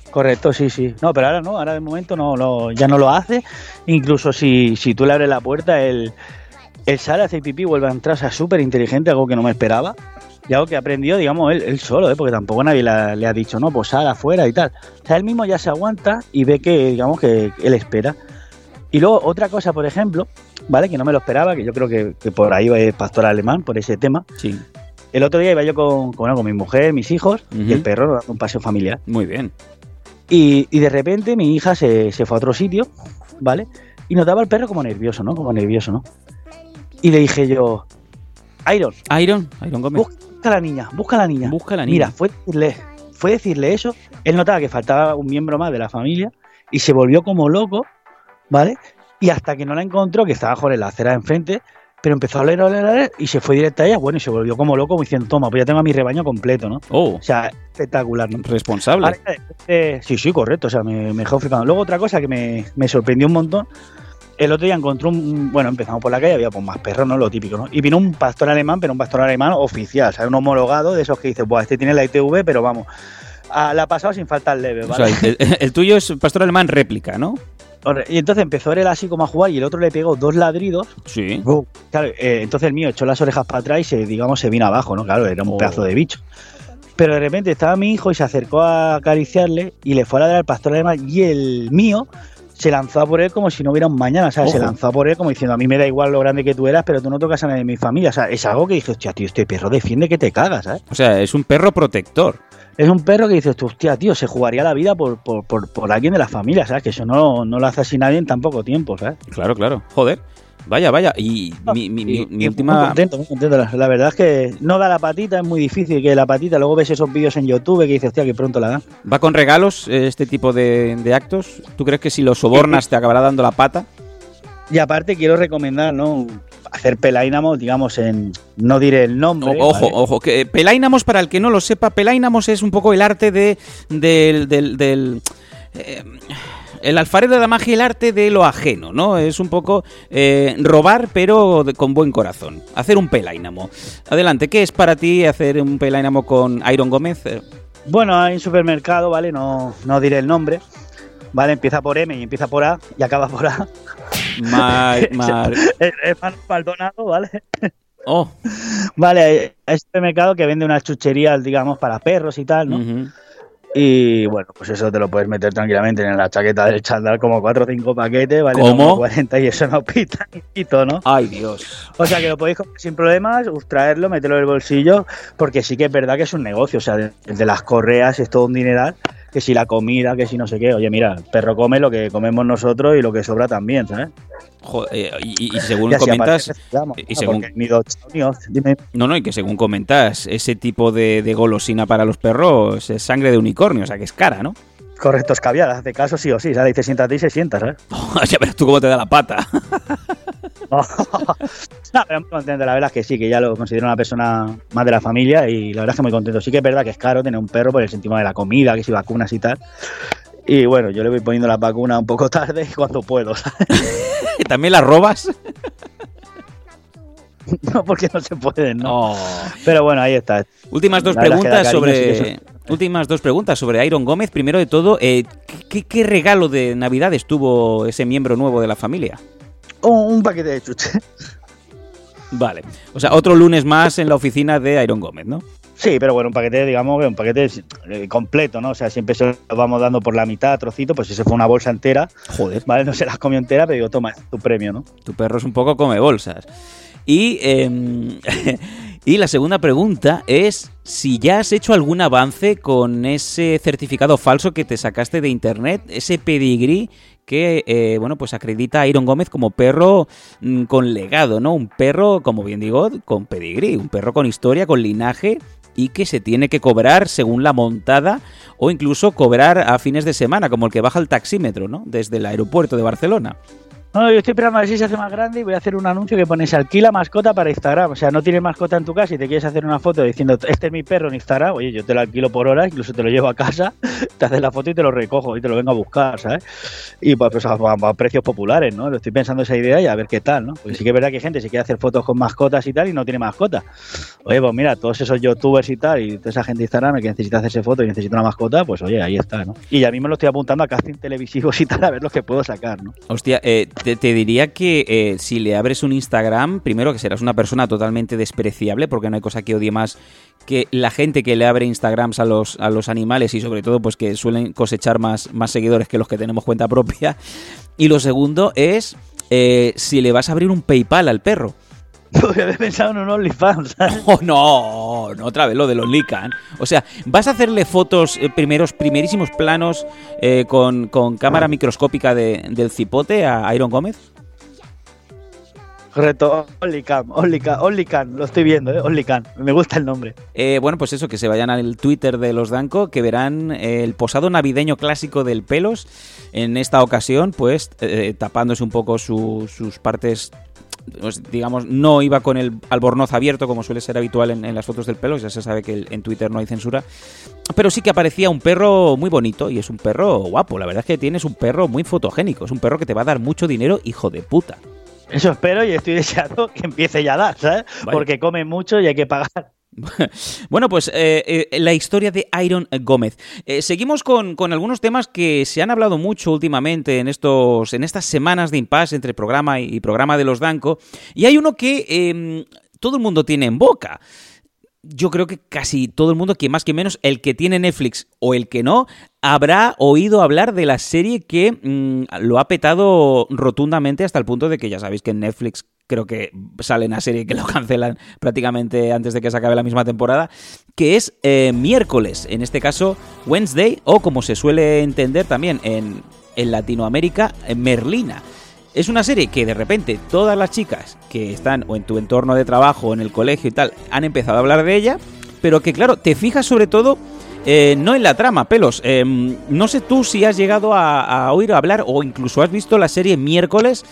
Correcto, sí, sí. No, pero ahora no, ahora de momento no, no ya no lo hace. Incluso si, si tú le abres la puerta, él, él sale, hace pipí, vuelve a entrar, o sea, súper inteligente, algo que no me esperaba. Y algo que aprendió, digamos, él, él solo, ¿eh? porque tampoco nadie la- le ha dicho, no, pues sal afuera y tal. O sea, él mismo ya se aguanta y ve que, digamos, que él espera. Y luego, otra cosa, por ejemplo, ¿vale? Que no me lo esperaba, que yo creo que, que por ahí va el pastor alemán, por ese tema.
Sí,
El otro día iba yo con, con, bueno, con mi mujer, mis hijos y el perro dando un paseo familiar.
muy bien.
Y, y de repente mi hija se, se fue a otro sitio, ¿vale? Y notaba al perro como nervioso, ¿no? Como nervioso, ¿no? Y le dije yo, Iron,
Iron, Iron Gómez.
busca a la niña, busca a la niña.
Busca a la
Mira,
niña.
fue decirle, fue decirle eso, él notaba que faltaba un miembro más de la familia y se volvió como loco, ¿vale? Y hasta que no la encontró, que estaba joder la acera de enfrente, pero empezó a oler, a oler, a oler y se fue directa a ella, bueno, y se volvió como loco, como diciendo, toma, pues ya tengo a mi rebaño completo, ¿no?
Oh,
O sea, espectacular, ¿no?
responsable.
Eh, sí, sí, correcto, o sea, me, me dejó flipando. Luego otra cosa que me, me sorprendió un montón, el otro día encontró un, bueno, empezamos por la calle, había pues más perros, ¿no? Lo típico, ¿no? Y vino un pastor alemán, pero un pastor alemán oficial, ¿sabes? Un homologado de esos que dices, buah, este tiene la ITV, pero vamos, a- la ha pasado sin faltar leve,
O
¿vale?
sea, el, el tuyo es pastor alemán réplica, ¿no?
Y entonces empezó él así como a jugar y el otro le pegó dos ladridos.
Sí.
Claro, eh, entonces el mío echó las orejas para atrás y se, digamos, se vino abajo, ¿no? Claro, era un
Oh.
pedazo de bicho. Pero de repente estaba mi hijo y se acercó a acariciarle y le fue a ladrar al pastor alemán y el mío se lanzó a por él como si no hubiera un mañana, ¿sabes? Se
Ojo.
lanzó a por él como diciendo, a mí me da igual lo grande que tú eras, pero tú no tocas a nadie de mi familia. O sea, es algo que dije, hostia, tío, este perro defiende que te cagas, ¿sabes?
O sea, es un perro protector.
Es un perro que dices, hostia, tío, se jugaría la vida por, por, por, por alguien de la familia, ¿sabes? Que eso no, no lo hace así nadie en tan poco tiempo, ¿sabes?
Claro, claro. Joder. Vaya, vaya. Y mi, mi- mi- mi
y Muy
última.
contento, muy contento. La, la verdad es que no da la patita, es muy difícil que la patita. Luego ves esos vídeos en YouTube que dices, hostia, que pronto la dan.
¿Va con regalos eh, este tipo de, de actos? ¿Tú crees que si lo sobornas te acabará dando la pata?
Y aparte quiero recomendar, ¿no? Hacer pelaínamos, digamos, en. No diré el nombre.
O- ojo,
¿vale?
ojo, que Pelaínamos, para el que no lo sepa, Pelaínamos es un poco el arte de del, del, del, eh, el alfarero de la magia y el arte de lo ajeno, ¿no? Es un poco eh, robar, pero de- con buen corazón. Hacer un pelaínamo. Adelante, ¿qué es para ti hacer un pelaínamo con Iron Gómez? Eh,
Bueno, hay un supermercado, ¿vale? No, no diré el nombre. ¿Vale? Empieza por M y empieza por A y acaba por A.
Mar- Mar-
Es, es Maldonado, ¿vale?
Oh,
Vale, hay, hay un supermercado que vende unas chucherías, digamos, para perros y tal, ¿no? Y bueno, pues eso te lo puedes meter tranquilamente en la chaqueta del chándal, como 4 o 5 paquetes, ¿vale?
¿Cómo?
Como 40 y eso no [LAUGHS] pita ni pito, ¿no?
Ay, Dios.
O sea que lo podéis coger sin problemas, traerlo, meterlo en el bolsillo, porque sí que es verdad que es un negocio, o sea, de, de las correas es todo un dineral, que si la comida, que si no sé qué, oye, mira, el perro come lo que comemos nosotros y lo que sobra también, ¿sabes?
Joder, eh, y, y según [LAUGHS]
Y
comentas, y
¿no?
según-. No, no, y que según comentas, ese tipo de, de golosina para los perros es sangre de unicornio, o sea que es cara, ¿no?
Correcto, es caviar, hace caso sí o sí, ¿sabes? Dice siéntate y se sienta, ¿sabes? [LAUGHS]
ya verás tú cómo te da la pata. [LAUGHS]
no, pero muy contento, la verdad es que sí, que ya lo considero una persona más de la familia y la verdad es que muy contento. Sí que es verdad que es caro tener un perro por el sentido de la comida, que si vacunas y tal. Y bueno, yo le voy poniendo las vacunas un poco tarde y cuando puedo, ¿sabes? [LAUGHS]
¿También las robas? [LAUGHS]
No, porque no se pueden, ¿no?
Oh.
Pero bueno, ahí está.
Últimas dos preguntas sobre. Últimas dos preguntas sobre Iron Gómez. Primero de todo, eh, ¿qué, qué regalo de Navidades tuvo ese miembro nuevo de la familia?
Un, un paquete de chuche.
Vale. O sea, otro lunes más en la oficina de Iron Gómez, ¿no?
Sí, pero bueno, un paquete, digamos, un paquete eh, completo, ¿no? O sea, siempre se lo vamos dando por la mitad, trocito, pues ese fue una bolsa entera,
Joder.
¿vale? No se las comió entera, pero digo, toma, es tu premio, ¿no?
Tu perro es un poco come bolsas. Y, eh, [LAUGHS] y la segunda pregunta es si ya has hecho algún avance con ese certificado falso que te sacaste de internet, ese pedigrí que, eh, bueno, pues acredita a Iron Gómez como perro mm, con legado, ¿no? Un perro, como bien digo, con pedigrí, un perro con historia, con linaje y que se tiene que cobrar según la montada o incluso cobrar a fines de semana, como el que baja el taxímetro, ¿no? Desde el aeropuerto de Barcelona.
No, yo estoy esperando a ver si se hace más grande y voy a hacer un anuncio que pones alquila mascota para Instagram. O sea, no tienes mascota en tu casa y te quieres hacer una foto diciendo este es mi perro en Instagram. Oye, yo te lo alquilo por hora, incluso te lo llevo a casa, [LAUGHS] te haces la foto y te lo recojo y te lo vengo a buscar, ¿sabes? Y pues, a, precios populares, ¿no? Lo estoy pensando esa idea y a ver qué tal, ¿no? Porque sí que es verdad que hay gente se quiere hacer fotos con mascotas y tal y no tiene mascota. Oye, pues mira, todos esos youtubers y tal y toda esa gente de Instagram que necesita hacerse fotos y necesita una mascota, pues oye, ahí está, ¿no? Y ya mismo lo estoy apuntando a casting televisivos y tal a ver lo que puedo sacar, ¿no?
Hostia, eh, te, diría que eh, si le abres un Instagram, primero que serás una persona totalmente despreciable, porque no hay cosa que odie más que la gente que le abre Instagrams a los, a los animales y sobre todo pues que suelen cosechar más, más seguidores que los que tenemos cuenta propia. Y lo segundo es eh, si le vas a abrir un PayPal al perro. [LAUGHS]
Porque había pensado en un OnlyFans. [LAUGHS]
Oh, no, no, otra vez lo de los Lican. O sea, ¿vas a hacerle fotos, eh, primeros, primerísimos planos eh, con, con cámara microscópica de- del cipote a Iron Gómez?
Correcto, Only Cam, Only Cam, Only Cam, lo estoy viendo, ¿eh? Only Cam, me gusta el nombre.
Eh, bueno, pues eso, que se vayan al Twitter de los Danco, que verán el posado navideño clásico del pelos. En esta ocasión, pues eh, tapándose un poco su- sus partes. Pues, digamos, no iba con el albornoz abierto como suele ser habitual en, en las fotos del pelos. Ya se sabe que el- en Twitter no hay censura. Pero sí que aparecía un perro muy bonito y es un perro guapo. La verdad es que tienes un perro muy fotogénico. Es un perro que te va a dar mucho dinero, hijo de puta.
Eso espero y estoy deseando que empiece ya a dar, ¿sabes? Porque come mucho y hay que pagar. [LAUGHS]
Bueno, pues eh, eh, la historia de Iron Gómez. Eh, seguimos con, con algunos temas que se han hablado mucho últimamente en, estos, en estas semanas de impasse entre programa y, programa de los Danco. Y hay uno que eh, todo el mundo tiene en boca. Yo creo que casi todo el mundo, que más que menos, el que tiene Netflix o el que no, habrá oído hablar de la serie que mm, lo ha petado rotundamente hasta el punto de que ya sabéis que Netflix creo que sale una serie que lo cancelan prácticamente antes de que se acabe la misma temporada, que es eh, miércoles, en este caso Wednesday, o como se suele entender también en, en Latinoamérica, eh, Merlina. Es una serie que de repente todas las chicas que están o en tu entorno de trabajo o en el colegio y tal han empezado a hablar de ella, pero que claro, te fijas sobre todo eh, no en la trama, pelos. Eh, no sé tú si has llegado a, a oír hablar o incluso has visto la serie miércoles.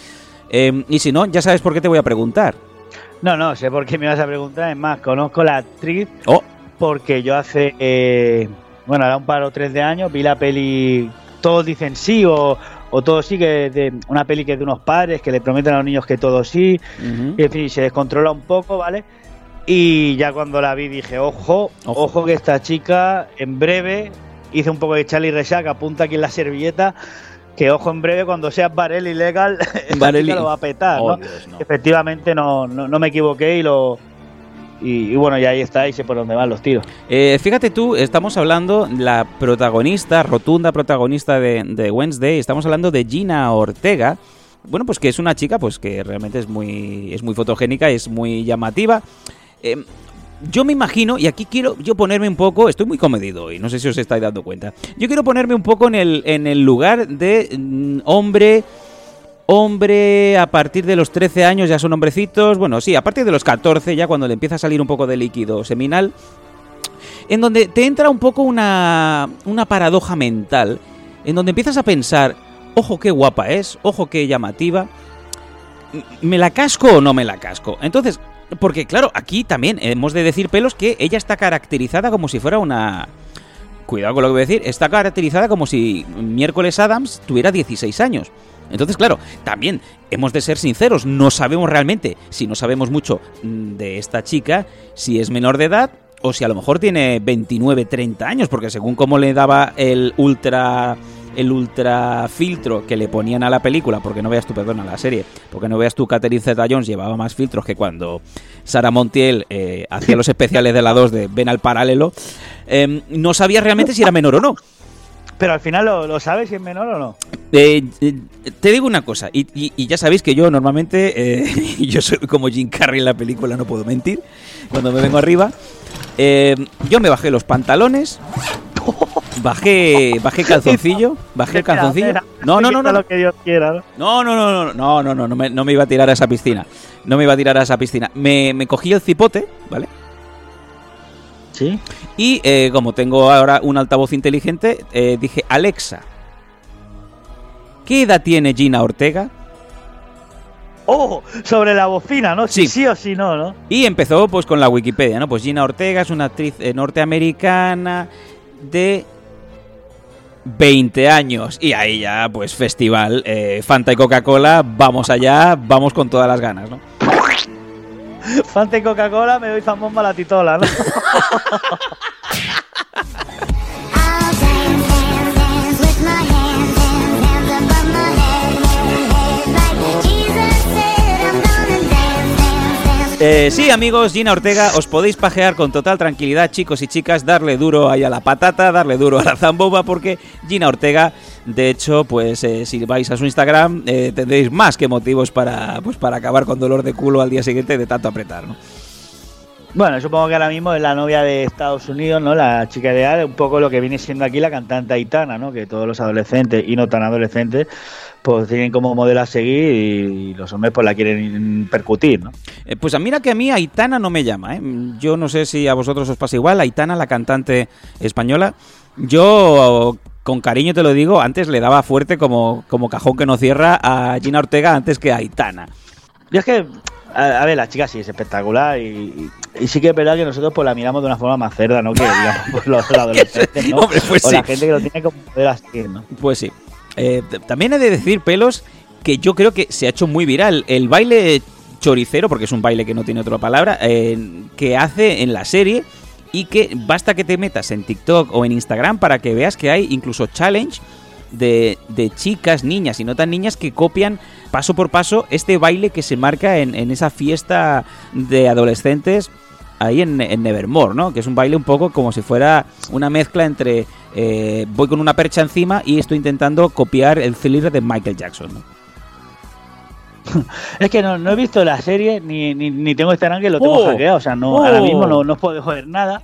Eh, y si no, ya sabes por qué te voy a preguntar.
No, no, sé por qué me vas a preguntar. Es más, conozco la actriz
Oh,
porque yo hace, eh, bueno, ahora un par o tres de años vi la peli Todos dicen sí o, o todo sí, que es de una peli que es de unos padres que le prometen a los niños que todo sí. Y en fin, se descontrola un poco, ¿vale? Y ya cuando la vi dije, ojo,
Ojo.
ojo, que esta chica en breve hice un poco de Charlie Resac, apunta aquí en la servilleta, que ojo en breve cuando seas Barelli legal, [LAUGHS] esta
Barelli.
chica lo va a petar,
Oh,
¿no?
Dios, no.
Efectivamente no, no, no me equivoqué y lo y, y bueno, y ahí está, y sé por dónde van los tiros.
Eh, fíjate tú, estamos hablando, la protagonista, rotunda protagonista de, de Wednesday, estamos hablando de Gina Ortega. Bueno, pues que es una chica pues que realmente es muy, es muy fotogénica, es muy llamativa. Eh, yo me imagino, y aquí quiero yo ponerme un poco, estoy muy comedido y no sé si os estáis dando cuenta. Yo quiero ponerme un poco en el, en el lugar de mm, hombre, hombre a partir de los 13 años ya son hombrecitos, bueno, sí, a partir de los 14 ya cuando le empieza a salir un poco de líquido seminal, en donde te entra un poco una, una paradoja mental, en donde empiezas a pensar, ojo qué guapa es, ojo qué llamativa, ¿me la casco o no me la casco? Entonces, porque claro, aquí también hemos de decir pelos que ella está caracterizada como si fuera una... Cuidado con lo que voy a decir, está caracterizada como si miércoles Adams tuviera 16 años. Entonces, claro, también hemos de ser sinceros, no sabemos realmente, si no sabemos mucho mm, de esta chica, si es menor de edad o si a lo mejor tiene 29, 30 años, porque según cómo le daba el ultra el ultra filtro que le ponían a la película, porque no veas tú, perdón, a la serie, porque no veas tú, Catherine Zeta-Jones llevaba más filtros que cuando Sara Montiel eh, hacía los especiales de la 2 de Ven al paralelo, eh, no sabía realmente si era menor o no.
Pero al final lo, lo sabes si es menor o no.
Eh, eh, te digo una cosa, y, y- y ya sabéis que yo normalmente, eh, [LAUGHS] yo soy como Jim Carrey en la película, no puedo mentir, cuando me vengo arriba. Yo me bajé los pantalones, [LAUGHS] bajé, bajé calzoncillo, bajé [LAUGHS] el calzoncillo. No, no, no, no,
Lo que Dios quiera, ¿no?
no, no, no, no, no, no, no, no me, no me iba a tirar a esa piscina. No me iba a tirar a esa piscina. Me, me cogí el cipote, ¿vale?
Sí.
Y eh, como tengo ahora un altavoz inteligente, eh, dije, Alexa, ¿qué edad tiene Gina Ortega?
Oh, sobre la bocina, ¿no? Si
Sí.
sí o si no, ¿no?
Y empezó pues con la Wikipedia, ¿no? Pues Gina Ortega es una actriz eh, norteamericana de 20 años. Y ahí ya, pues festival, eh, Fanta y Coca-Cola, vamos allá, vamos con todas las ganas, ¿no?
Fanta y Coca-Cola, me doy zambomba a la titola, ¿no? [LAUGHS]
Eh, sí, amigos, Gina Ortega, os podéis pajear con total tranquilidad, chicos y chicas, darle duro ahí a la patata, darle duro a la zambomba, porque Gina Ortega, de hecho, pues eh, si vais a su Instagram, eh, tendréis más que motivos para, pues, para acabar con dolor de culo al día siguiente de tanto apretar, ¿no?
Bueno, supongo que ahora mismo es la novia de Estados Unidos, ¿no? La chica ideal, un poco lo que viene siendo aquí la cantante Aitana, ¿no? Que todos los adolescentes y no tan adolescentes, pues tienen como modelo a seguir y los hombres pues la quieren percutir, ¿no?
Eh, Pues mira que a mí Aitana no me llama, ¿eh? Yo no sé si a vosotros os pasa igual. Aitana, la cantante española, yo con cariño te lo digo, antes le daba fuerte como, como cajón que no cierra a Gina Ortega antes que a Aitana.
Y es que, a, a ver, la chica sí es espectacular y, sí que es verdad que nosotros pues la miramos de una forma más cerda, ¿no? Que digamos [LAUGHS] pues, los, [LAUGHS] los adolescentes, ¿no?
Hombre, pues
o la gente que lo tiene como modelo a seguir, ¿no?
Pues sí. Eh, también he de decir, pelos, que yo creo que se ha hecho muy viral. El baile choricero, porque es un baile que no tiene otra palabra, eh, que hace en la serie y que basta que te metas en TikTok o en Instagram para que veas que hay incluso challenge de, de chicas, niñas y no tan niñas que copian paso por paso este baile que se marca en, en esa fiesta de adolescentes ahí en, en Nevermore, ¿no? Que es un baile un poco como si fuera una mezcla entre eh, voy con una percha encima y estoy intentando copiar el thriller de Michael Jackson, ¿no? [LAUGHS]
Es que no, no he visto la serie ni, ni, ni tengo Instagram que lo tengo
Oh.
hackeado, o sea, no,
Oh.
ahora mismo no, no puedo ver nada.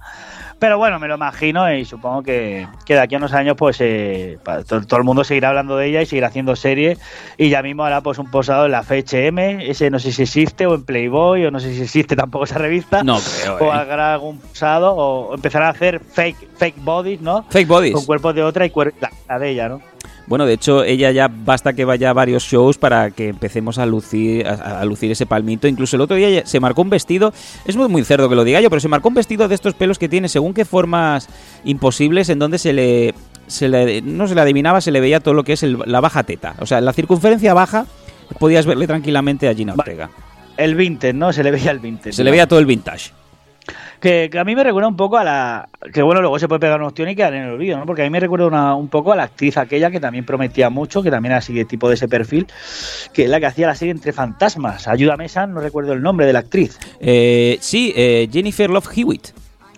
Pero bueno, me lo imagino y supongo que, que de aquí a unos años pues eh, todo el mundo seguirá hablando de ella y seguirá haciendo series y ya mismo hará pues un posado en la FHM, ese no sé si existe o en Playboy o no sé si existe tampoco esa revista.
No creo,
O
¿eh?
hará algún posado o empezará a hacer fake fake bodies, ¿no?
Fake bodies.
Con cuerpos de otra y cuer- la, la de ella, ¿no?
Bueno, de hecho, ella ya basta que vaya a varios shows para que empecemos a lucir, a, a lucir ese palmito. Incluso el otro día se marcó un vestido, es muy, muy cerdo que lo diga yo, pero se marcó un vestido de estos pelos que tiene según qué formas imposibles en donde se le, se le no se le adivinaba, se le veía todo lo que es el- la baja teta. O sea, la circunferencia baja podías verle tranquilamente a Gina. Ortega.
El vintage, ¿no? Se le veía el vintage.
Se le veía todo el vintage.
Que, que a mí me recuerda un poco a la. Que bueno, luego se puede pegar una opción y quedar en el olvido, ¿no? Porque a mí me recuerda una- un poco a la actriz aquella que también prometía mucho, que también era así de tipo de ese perfil, que es la que hacía la serie Entre Fantasmas. Ayúdame, San, no recuerdo el nombre de la actriz.
Eh, sí, eh, Jennifer Love Hewitt.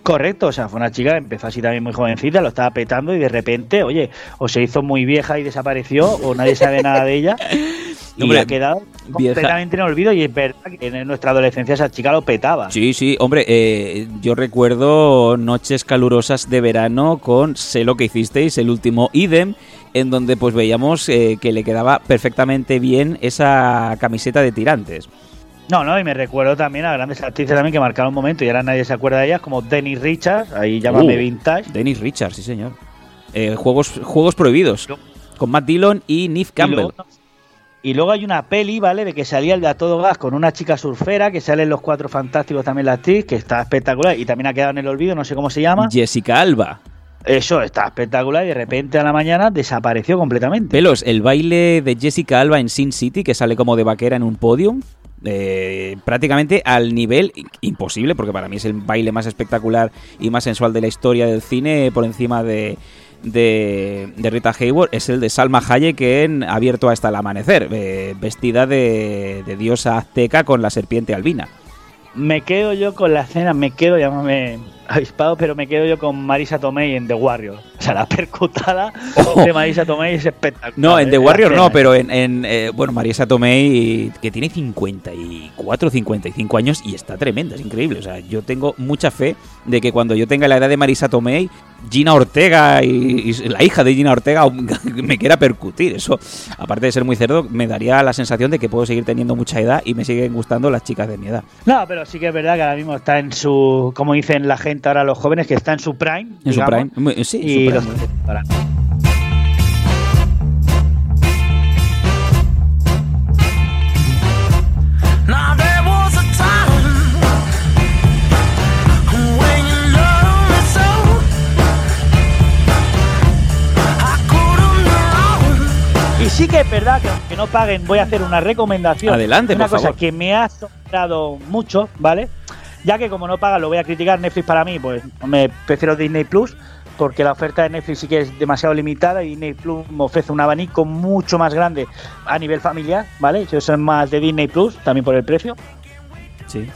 Correcto, o sea, fue una chica que empezó así también muy jovencita, lo estaba petando y de repente, oye, o se hizo muy vieja y desapareció, o nadie sabe nada de ella. [LAUGHS] Y
Hombre,
ha quedado
vieja.
completamente en olvido y es verdad que en nuestra adolescencia esa chica lo petaba.
Sí, sí, hombre, eh, yo recuerdo noches calurosas de verano con Sé lo que hicisteis, el último idem, en donde pues veíamos eh, que le quedaba perfectamente bien esa camiseta de tirantes.
No, no, y me recuerdo también a grandes actrices también que marcaron un momento y ahora nadie se acuerda de ellas, como Dennis Richards, ahí llámame
Uh,
vintage.
Dennis Richards, sí señor. Eh, juegos, juegos prohibidos, con Matt Dillon y
Y
Campbell.
Y luego hay una peli, ¿vale? De que salía el de a todo gas con una chica surfera, que sale en Los Cuatro Fantásticos también la actriz, que está espectacular y también ha quedado en el olvido, no sé cómo se llama.
Jessica Alba.
Eso está espectacular y de repente a la mañana desapareció completamente.
Pelos, el baile de Jessica Alba en Sin City, que sale como de vaquera en un podium, eh, prácticamente al nivel imposible, porque para mí es el baile más espectacular y más sensual de la historia del cine, por encima de, de, de Rita Hayworth, es el de Salma Hayek en Abierto hasta el amanecer, eh, vestida de, de diosa azteca con la serpiente albina.
Me quedo yo con la escena, me quedo, llámame avispado, pero me quedo yo con Marisa Tomei en The Warrior. O sea, la percutada
Oh.
de Marisa Tomei es espectacular.
No, en
¿eh?
The
La
Warrior no, pero en, en, eh, bueno, Marisa Tomei, que tiene 54 55 años y está tremenda, es increíble. O sea, yo tengo mucha fe de que cuando yo tenga la edad de Marisa Tomei, Gina Ortega y, y la hija de Gina Ortega [LAUGHS] me quiera percutir. Eso, aparte de ser muy cerdo, me daría la sensación de que puedo seguir teniendo mucha edad y me siguen gustando las chicas de mi edad.
No, pero sí que es verdad que ahora mismo está en su, como dicen la gente ahora los jóvenes, que está en su prime.
En su
digamos,
prime. Muy- Sí,
Y
su
los
prime.
a
Y sí que es verdad que aunque no paguen, voy a hacer una recomendación.
Adelante,
Una
por
cosa
favor.
que me ha asombrado mucho, ¿vale? Ya que como no pagan, lo voy a criticar. Netflix para mí, pues me prefiero Disney Plus, porque la oferta de Netflix sí que es demasiado limitada y Disney Plus me ofrece un abanico mucho más grande a nivel familiar, ¿vale? Yo soy más de Disney Plus, también por el precio.
Sí.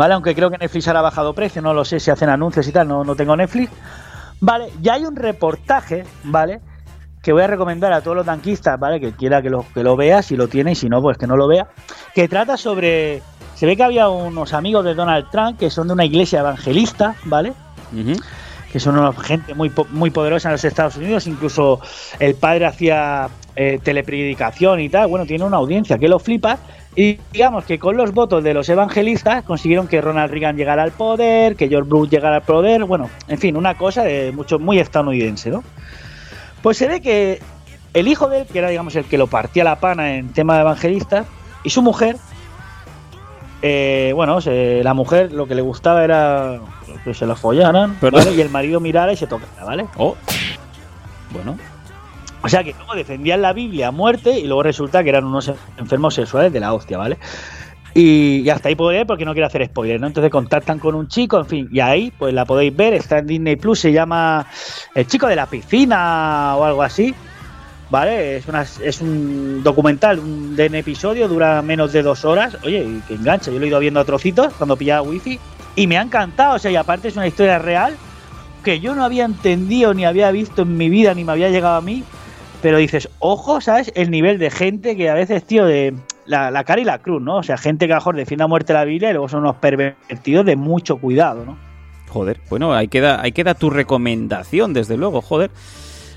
¿vale? Aunque creo que Netflix ahora ha bajado precio, no lo sé si hacen anuncios y tal, no, no tengo Netflix. Vale, ya hay un reportaje, ¿vale? Que voy a recomendar a todos los tanquistas, ¿vale? Que quiera que lo, que lo vea, si lo tiene, y si no, pues que no lo vea. Que trata sobre. Se ve que había unos amigos de Donald Trump que son de una iglesia evangelista, ¿vale? Que son una gente muy, muy poderosa en los Estados Unidos, incluso el padre hacía eh, telepredicación y tal, bueno, tiene una audiencia que lo flipa, y digamos que con los votos de los evangelistas consiguieron que Ronald Reagan llegara al poder, que George Bush llegara al poder, bueno, en fin, una cosa de mucho, muy estadounidense, ¿no? Pues se ve que el hijo de él, que era digamos el que lo partía la pana en tema de evangelistas, y su mujer, eh, bueno, se- la mujer lo que le gustaba era que se la follaran. ¿vale? y el marido mirara y se tocara, ¿vale?
Oh. Bueno,
O sea que luego defendían la Biblia a muerte y luego resulta que eran unos enfermos sexuales de la hostia, ¿vale? Y, y hasta ahí puedo leer porque no quiero hacer spoiler, ¿no? Entonces contactan con un chico, en fin, y ahí pues la podéis ver, está en Disney Plus, se llama El chico de la piscina o algo así, ¿vale? Es, una, es un documental un, de un episodio, dura menos de dos horas, oye, y que engancha, yo lo he ido viendo a trocitos cuando pillaba wifi y me ha encantado, o sea, y aparte es una historia real que yo no había entendido ni había visto en mi vida ni me había llegado a mí, pero dices, ojo, ¿sabes? El nivel de gente que a veces, tío, de la, la cara y la cruz, ¿no? O sea, gente que a lo mejor defiende a muerte la Biblia y luego son unos pervertidos de mucho cuidado, ¿no?
joder. Bueno, ahí queda, ahí queda tu recomendación, desde luego, joder.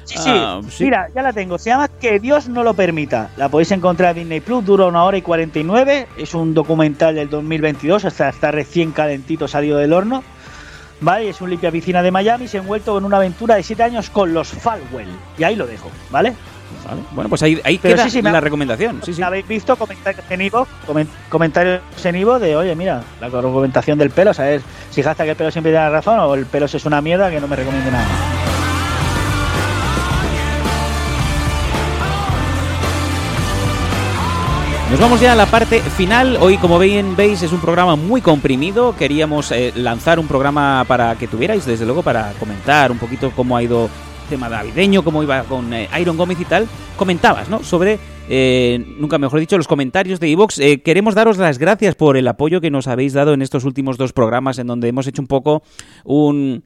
Sí, sí.
Ah, sí.
Mira, ya la tengo. Se llama Que Dios no lo permita. La podéis encontrar en Disney Plus. Dura una hora y 49. Es un documental del 2022. Hasta está recién calentito salido del horno. ¿Vale? Es un limpia piscina de Miami. Se ha envuelto en una aventura de 7 años con los Falwell. Y ahí lo dejo. ¿Vale?
Vale. Bueno, pues ahí, ahí queda
sí,
la recomendación. Sí,
habéis visto comentarios en Ivo, comen- comentarios en Ivo de, oye, mira, la argumentación del pelo, ¿sabes? Si gasta que el pelo siempre tiene razón o el pelo es una mierda que no me recomiendo nada.
Nos vamos ya a la parte final. Hoy, como bien veis, es un programa muy comprimido. Queríamos eh, lanzar un programa para que tuvierais, desde luego, para comentar un poquito cómo ha ido el tema navideño, cómo iba con eh, Iron Gómez y tal. Comentabas, ¿no? Sobre, eh, nunca mejor dicho, los comentarios de Evox. queremos daros las gracias por el apoyo que nos habéis dado en estos últimos dos programas, en donde hemos hecho un poco un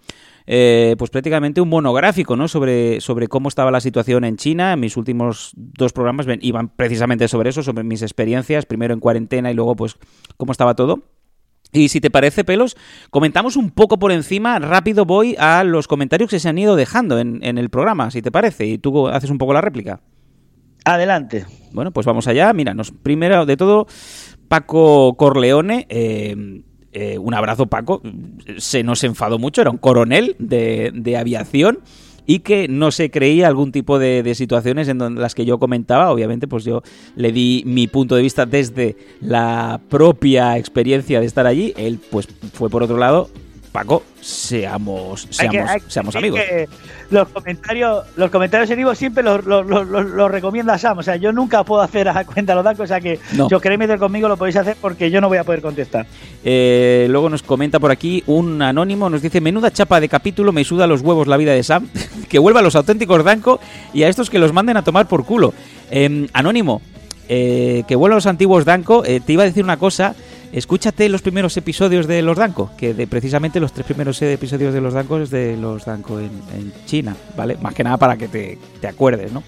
eh, pues prácticamente un monográfico ¿no? sobre, sobre cómo estaba la situación en China. Mis últimos dos programas ven- iban precisamente sobre eso, sobre mis experiencias, primero en cuarentena y luego pues cómo estaba todo. Y si te parece, pelos, comentamos un poco por encima, rápido voy a los comentarios que se han ido dejando en, en el programa, si te parece, y tú haces un poco la réplica.
Adelante.
Bueno, pues vamos allá. Mira, nos, primero de todo, Paco Corleone. eh, eh, un abrazo, Paco. Se nos enfadó mucho, era un coronel de, de aviación y que no se creía algún tipo de, de situaciones en donde, las que yo comentaba. Obviamente, pues yo le di mi punto de vista desde la propia experiencia de estar allí. Él, pues, fue por otro lado. Paco, seamos, seamos,
que-
amigos.
los comentarios, los comentarios en Ivo siempre los, los, los- los- los recomienda Sam. O sea, yo nunca puedo hacer a cuenta los datos. O sea que
No.
si os queréis meter conmigo lo podéis hacer porque yo no voy a poder contestar.
Eh, luego nos comenta por aquí un anónimo, nos dice, menuda chapa de capítulo, me suda los huevos la vida de Sam, [LAUGHS] que vuelva a los auténticos Danco y a estos que los manden a tomar por culo. Eh, anónimo, eh, que vuelva a los antiguos Danco, eh, te iba a decir una cosa, escúchate los primeros episodios de los Danco, que de precisamente los tres primeros episodios de los Danco es de los Danco en, China, ¿vale? Más que nada para que te, te acuerdes, ¿no?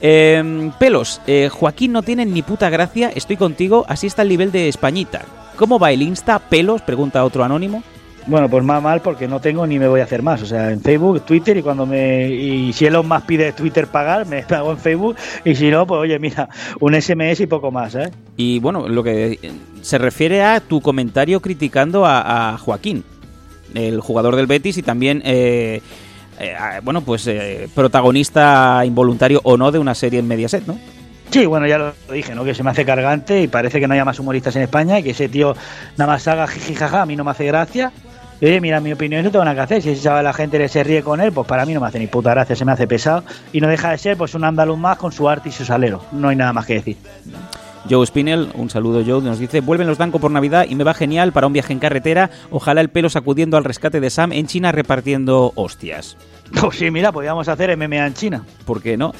Eh, pelos, eh, Joaquín no tiene ni puta gracia, estoy contigo, así está el nivel de Españita. ¿Cómo va el Insta? Pelos, pregunta otro anónimo.
Bueno, pues más mal porque no tengo ni me voy a hacer más. O sea, en Facebook, Twitter y cuando me. Y si Elon más pide Twitter pagar, me [LAUGHS] pago en Facebook. Y si no, pues oye, mira, un SMS y poco más, ¿eh?
Y bueno, lo que eh, se refiere a tu comentario criticando a, a Joaquín, el jugador del Betis y también, eh, eh, bueno, pues eh, protagonista involuntario o no de una serie en Mediaset, ¿no?
Sí, bueno, ya lo dije, ¿no? Que se me hace cargante y parece que no haya más humoristas en España y que ese tío nada más haga jijijaja, a mí no me hace gracia. Oye, mira, mi opinión no tengo nada que hacer. Si chaval la gente le se ríe con él, pues para mí no me hace ni puta gracia, se me hace pesado. Y no deja de ser pues un andaluz más con su arte y su salero. No hay nada más que decir.
Joe Spinell, un saludo Joe, nos dice, vuelven los Danco por Navidad y me va genial para un viaje en carretera, ojalá el pelo sacudiendo al rescate de Sam en China repartiendo hostias.
Pues [LAUGHS] sí, mira, podríamos hacer MMA en China.
¿Por qué no?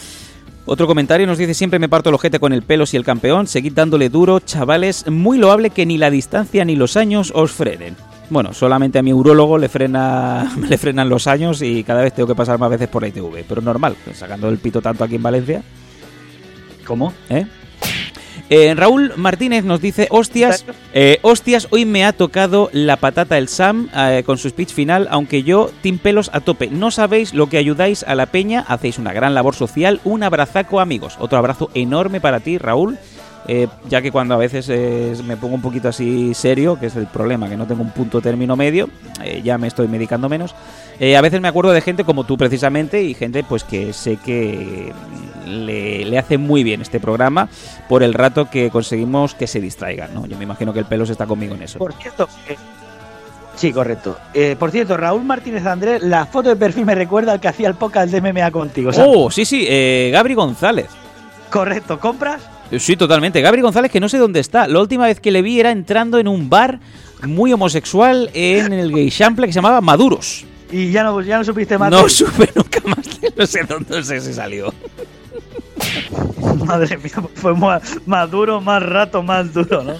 Otro comentario nos dice siempre me parto el ojete con el pelo si el campeón, seguid dándole duro, chavales, muy loable que ni la distancia ni los años os frenen. Bueno, solamente a mi urólogo le frena [LAUGHS] le frenan los años y cada vez tengo que pasar más veces por la ITV, pero normal, sacando el pito tanto aquí en Valencia,
¿Cómo?
¿eh? Eh, Raúl Martínez nos dice, hostias, eh, hostias, hoy me ha tocado la patata el Sam eh, con su speech final, aunque yo, Team Pelos a tope. No sabéis lo que ayudáis a la peña, hacéis una gran labor social, un abrazaco amigos. Otro abrazo enorme para ti, Raúl. Eh, ya que cuando a veces eh, me pongo un poquito así serio, que es el problema, que no tengo un punto término medio, eh, ya me estoy medicando menos, eh, a veces me acuerdo de gente como tú precisamente y gente pues que sé que le, le hace muy bien este programa por el rato que conseguimos que se distraigan, ¿no? Yo me imagino que el pelos está conmigo en eso.
Por cierto, eh, sí, correcto. Eh, por cierto, Raúl Martínez Andrés, la foto de perfil me recuerda al que hacía el podcast de MMA contigo. ¿sabes?
Oh, sí, sí, eh, Gabri González.
Correcto, ¿compras?
Eh, Sí, totalmente. Gabri González, que no sé dónde está. La última vez que le vi era entrando en un bar muy homosexual en el Gay Chample que se llamaba Maduros.
Y ya no, ya no supiste más.
No
de-
supe nunca más. No sé dónde si salió. [LAUGHS]
Madre mía, fue más, más duro, más rato, más duro, ¿no?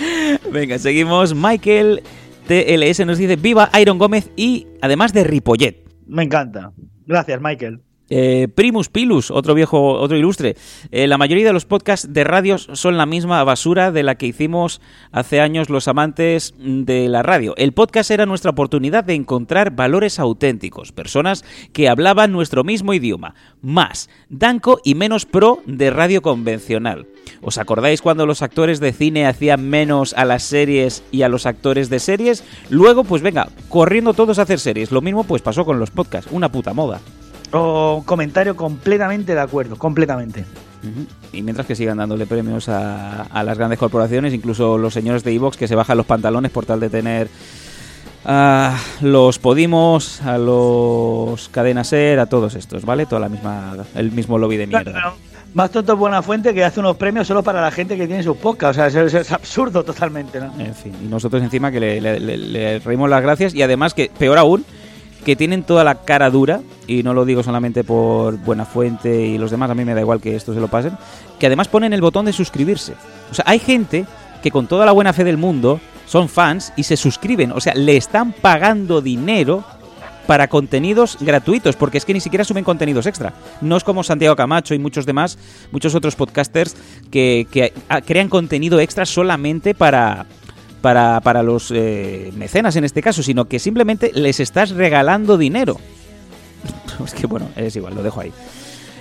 [LAUGHS]
Venga, seguimos. Michael TLS nos dice: Viva Iron Gómez y además de Ripollet.
Me encanta. Gracias, Michael.
Eh, Primus Pilus, otro viejo, otro ilustre. Eh, la mayoría de los podcasts de radios son la misma basura de la que hicimos hace años los amantes de la radio. El podcast era nuestra oportunidad de encontrar valores auténticos, personas que hablaban nuestro mismo idioma, más danco y menos pro de radio convencional. ¿Os acordáis cuando los actores de cine hacían menos a las series y a los actores de series? Luego, pues venga, corriendo todos a hacer series. Lo mismo pues pasó con los podcasts, una puta moda.
O comentario completamente de acuerdo, completamente.
Y mientras que sigan dándole premios a, a las grandes corporaciones, incluso los señores de Evox que se bajan los pantalones por tal de tener a los Podimos, a los Cadena Ser, a todos estos, ¿vale? Toda la misma, el mismo lobby de mierda.
Claro, Más tonto es buena fuente que hace unos premios solo para la gente que tiene sus podcasts. O sea, es, es absurdo totalmente, ¿no?
En fin, y nosotros encima que le, le- le- le reímos las gracias y además que, peor aún, que tienen toda la cara dura, y no lo digo solamente por Buena Fuente y los demás, a mí me da igual que esto se lo pasen, que además ponen el botón de suscribirse. O sea, hay gente que con toda la buena fe del mundo son fans y se suscriben, o sea, le están pagando dinero para contenidos gratuitos, porque es que ni siquiera suben contenidos extra. No es como Santiago Camacho y muchos demás, muchos otros podcasters que, que, ah, crean contenido extra solamente para, para, para los eh, mecenas en este caso, sino que simplemente les estás regalando dinero. [LAUGHS] es que bueno, es igual, lo dejo ahí.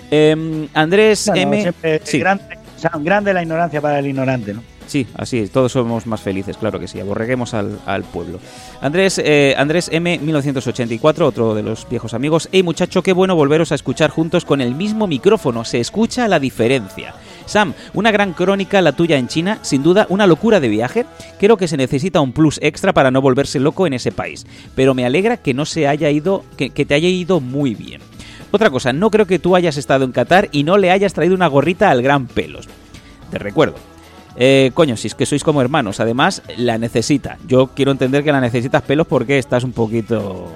Em, Andrés
Claro,
M.
siempre
Sí.
grande, o sea, grande la ignorancia para el ignorante, ¿no?
Sí, así es, todos somos más felices, claro que sí, aborreguemos al, al pueblo. Andrés, eh, Andrés M, 1984, otro de los viejos amigos. Hey muchacho, qué bueno volveros a escuchar juntos con el mismo micrófono, se escucha la diferencia. Sam, una gran crónica la tuya en China, sin duda una locura de viaje. Creo que se necesita un plus extra para no volverse loco en ese país, pero me alegra que no se haya ido, que, que te haya ido muy bien. Otra cosa, no creo que tú hayas estado en Qatar y no le hayas traído una gorrita al gran pelos. Te recuerdo, eh, coño, si es que sois como hermanos, además la necesita. Yo quiero entender que la necesitas pelos porque estás un poquito.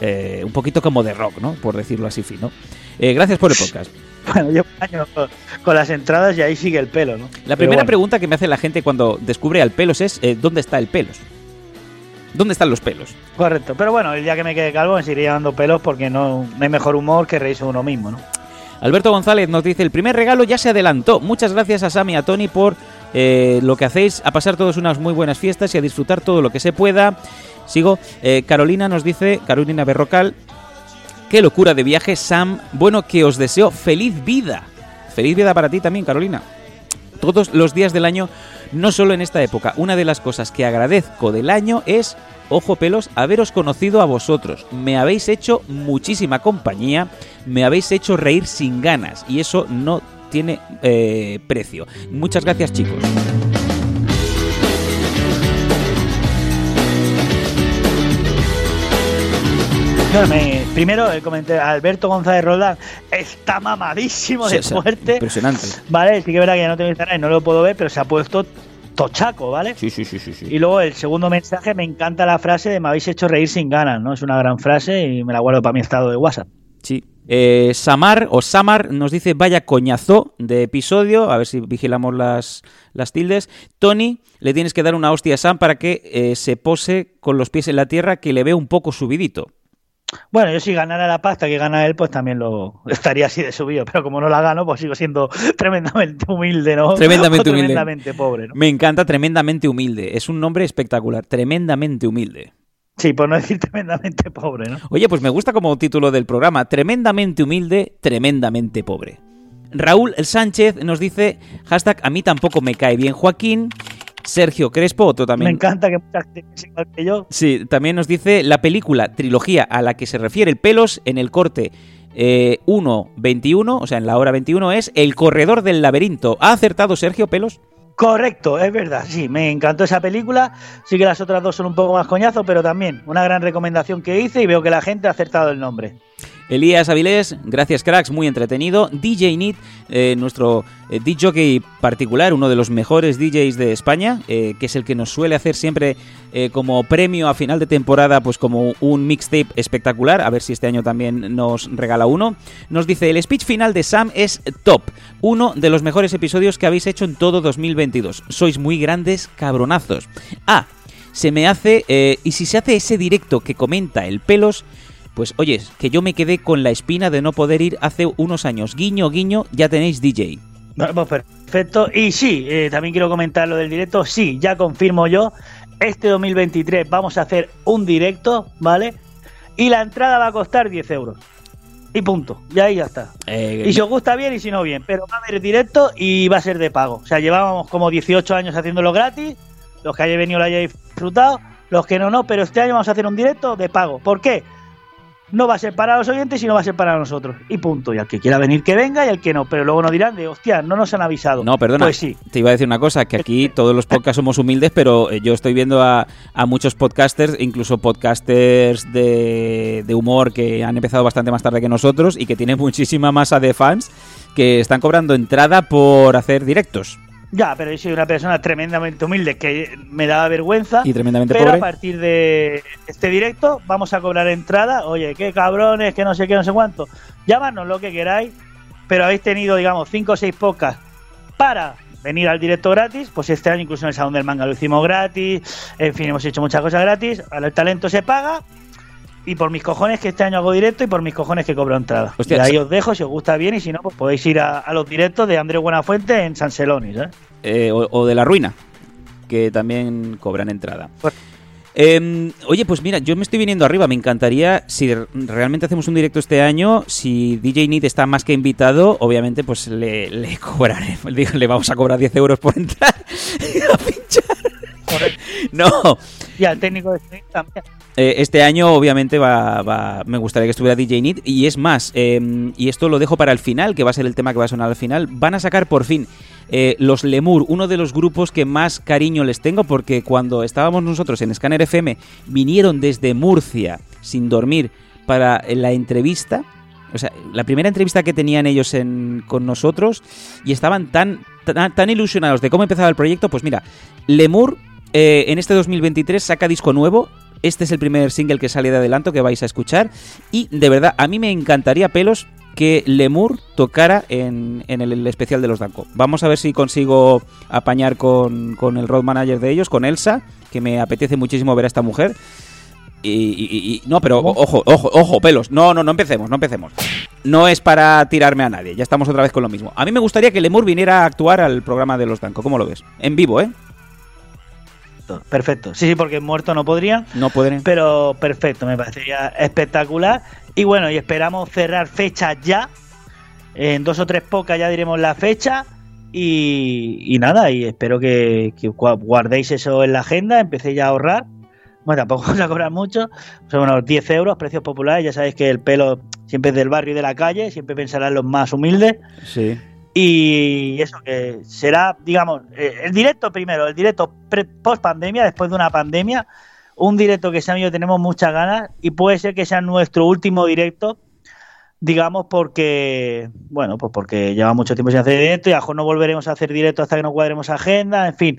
eh, un poquito como de rock, ¿no? Por decirlo así fino. Eh, gracias por el podcast.
Bueno, llevo años con, las entradas y ahí sigue el pelo, ¿no?
La primera
bueno,
pregunta que me hace la gente cuando descubre al pelos es: eh, ¿dónde está el pelos? ¿Dónde están los pelos?
Correcto. Pero bueno, el día que me quede calvo me seguiré llevando pelos porque no, no hay mejor humor que reírse uno mismo, ¿no?
Alberto González nos dice, el primer regalo ya se adelantó. Muchas gracias a Sam y a Tony por eh, lo que hacéis, a pasar todos unas muy buenas fiestas y a disfrutar todo lo que se pueda. Sigo, Eh, Carolina nos dice, Carolina Berrocal, qué locura de viaje, Sam. Bueno, que os deseo feliz vida. Feliz vida para ti también, Carolina. Todos los días del año, no solo en esta época. Una de las cosas que agradezco del año es, ojo pelos, haberos conocido a vosotros. Me habéis hecho muchísima compañía, me habéis hecho reír sin ganas y eso no tiene eh, precio. Muchas gracias chicos. [LAUGHS]
Me- primero el comentario, Alberto González Roldán está mamadísimo de
sea,
fuerte.
Impresionante.
Vale, sí que es verdad que ya no tengo Instagram y no lo puedo ver, pero se ha puesto tochaco, ¿vale?
Sí, sí, sí, sí. sí.
Y luego el segundo mensaje, me encanta la frase de me habéis hecho reír sin ganas, ¿no? Es una gran frase y me la guardo para mi estado de WhatsApp.
Sí. Eh, Samar o Samar nos dice vaya coñazo de episodio, a ver si vigilamos las, las tildes. Tony, le tienes que dar una hostia a Sam para que eh, se pose con los pies en la tierra, que le ve un poco subidito.
Bueno, yo si ganara la pasta que gana él, pues también lo estaría así de subido. Pero como no la gano, pues sigo siendo [LAUGHS] tremendamente humilde, ¿no?
Tremendamente [LAUGHS] humilde.
Tremendamente pobre, ¿no?
Me encanta tremendamente humilde. Es un nombre espectacular. Tremendamente humilde.
Sí, por no decir [LAUGHS] tremendamente pobre, ¿no?
Oye, pues me gusta como título del programa. Tremendamente humilde, tremendamente pobre. Raúl Sánchez nos dice, hashtag, a mí tampoco me cae bien Joaquín. Sergio Crespo, otro
Me
también.
encanta que mucha gente igual que yo.
Sí, también nos dice la película, trilogía a la que se refiere el Pelos en el corte eh, 1.21, o sea, en la hora 21, es El Corredor del Laberinto. ¿Ha acertado Sergio Pelos?
Correcto, es verdad, sí, me encantó esa película. Sí que las otras dos son un poco más coñazo, pero también una gran recomendación que hice y veo que la gente ha acertado el nombre.
Elías Avilés, gracias cracks, muy entretenido. DJ Nit, eh, nuestro eh, DJ particular, uno de los mejores DJs de España, eh, que es el que nos suele hacer siempre como premio a final de temporada, pues como un mixtape espectacular. A ver si este año también nos regala uno. Nos dice, el speech final de Sam es top, uno de los mejores episodios que habéis hecho en todo 2022. Sois muy grandes cabronazos. Ah, se me hace, y si se hace ese directo que comenta el pelos, pues oye, que yo me quedé con la espina de no poder ir hace unos años. Guiño, guiño, ya tenéis DJ.
Bueno, pues perfecto. Y sí, eh, también quiero comentar lo del directo. Sí, ya confirmo yo. Este 2023 vamos a hacer un directo, ¿vale? Y la entrada va a costar 10 euros. Y punto. Y ahí ya está.
Eh,
Y si os gusta bien y si no bien. Pero va a haber directo y va a ser de pago. O sea, llevábamos como 18 años haciéndolo gratis. Los que hayáis venido lo hayáis disfrutado. Los que no, no. Pero este año vamos a hacer un directo de pago. ¿Por qué? No va a ser para los oyentes y no va a ser para nosotros. Y punto. Y al que quiera venir que venga y al que no. Pero luego nos dirán de, hostia, no nos han avisado.
No, perdona.
Pues sí.
Te iba a decir una cosa, que aquí todos los podcasts somos humildes, pero eh, yo estoy viendo a, a muchos podcasters, incluso podcasters de, de humor que han empezado bastante más tarde que nosotros y que tienen [LAUGHS] muchísima masa de fans que están cobrando entrada por hacer directos.
Ya, pero yo soy una persona tremendamente humilde que me da vergüenza.
Y tremendamente
pero
pobre.
a partir de este directo vamos a cobrar entrada. Oye, qué cabrones, que no sé qué, no sé cuánto. Llámanos lo que queráis, pero habéis tenido, digamos, 5 o 6 podcasts para venir al directo gratis. Pues este año incluso en el Salón del Manga lo hicimos gratis. En fin, hemos hecho muchas cosas gratis. Ahora el talento se paga. Y por mis cojones que este año hago directo y por mis cojones que cobro entrada.
Hostia,
y ahí os dejo, si os gusta bien, y si no, pues podéis ir a, a los directos de Andrés Buenafuente en San Celonis, ¿eh?
Eh, o, o de La Ruina, que también cobran entrada. Eh, oye, pues mira, yo me estoy viniendo arriba. Me encantaría, si realmente hacemos un directo este año, si DJ Need está más que invitado, obviamente, pues le, le cobraré. [LAUGHS] Le, le vamos a cobrar 10 euros por entrar [LAUGHS] a pinchar. [LAUGHS] No,
Y al técnico de stream también.
eh, este año obviamente va, va- me gustaría que estuviera DJ Need y es más, eh, y esto lo dejo para el final, que va a ser el tema que va a sonar al final, van a sacar por fin eh, los Lemur, uno de los grupos que más cariño les tengo porque cuando estábamos nosotros en Scanner FM vinieron desde Murcia sin dormir para la entrevista. O sea, la primera entrevista que tenían ellos en- con nosotros y estaban tan, tan, tan ilusionados de cómo empezaba el proyecto, pues mira, Lemur eh, en este 2023 saca disco nuevo. Este es el primer single que sale de adelanto que vais a escuchar. Y de verdad, a mí me encantaría, pelos, que Lemur tocara en, en el, el especial de los Danco. Vamos a ver si consigo apañar con, con el road manager de ellos, con Elsa, que me apetece muchísimo ver a esta mujer. Y, y- y- no, pero ojo, ojo, ojo, pelos. No, no, no empecemos, no empecemos. No es para tirarme a nadie, ya estamos otra vez con lo mismo. A mí me gustaría que Lemur viniera a actuar al programa de los Danco. ¿Cómo lo ves? En vivo, ¿eh?
Perfecto. Sí, sí, porque muerto no podrían.
No pueden.
Pero perfecto, me parecería espectacular. Y bueno, y esperamos cerrar fechas ya. En dos o tres pocas ya diremos la fecha. Y, y nada, y espero que, que gua- guardéis eso en la agenda, empecéis ya a ahorrar. Bueno, tampoco [LAUGHS] vamos a cobrar mucho, son unos 10 euros, precios populares. Ya sabéis que el pelo siempre es del barrio y de la calle, siempre pensará en los más humildes.
Sí.
Y eso que será, digamos, eh, el directo primero, el directo post pandemia, después de una pandemia, un directo que Sam y yo tenemos muchas ganas y puede ser que sea nuestro último directo, digamos, porque, bueno, pues porque lleva mucho tiempo sin hacer directo y a lo mejor no volveremos a hacer directo hasta que no cuadremos agenda, en fin.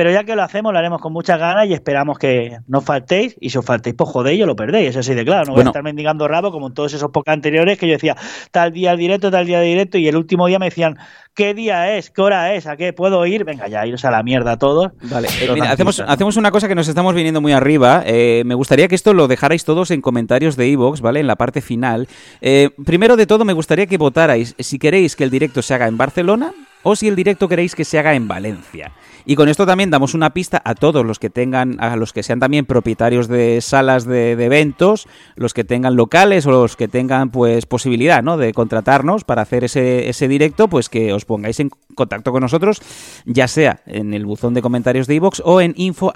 Pero ya que lo hacemos, lo haremos con muchas ganas y esperamos que no faltéis. Y si os faltéis, pues jodéis o lo perdéis. Eso sí de claro. No voy a estar mendigando rabo como en todos esos pocos anteriores que yo decía tal día el directo, tal día el directo. Y el último día me decían, ¿qué día es? ¿Qué hora es? ¿A qué puedo ir? Venga, ya, iros a la mierda todos.
Vale, eh, mira, hacemos,
¿no?
hacemos una cosa que nos estamos viniendo muy arriba. Eh, me gustaría que esto lo dejarais todos en comentarios de iVoox, ¿vale? En la parte final. Eh, primero de todo, me gustaría que votarais si queréis que el directo se haga en Barcelona o si el directo queréis que se haga en Valencia. Y con esto también damos una pista a todos los que tengan, a los que sean también propietarios de salas de, eventos, los que tengan locales o los que tengan pues posibilidad, ¿no? De contratarnos para hacer ese, ese directo, pues que os pongáis en contacto con nosotros, ya sea en el buzón de comentarios de iVoox o en info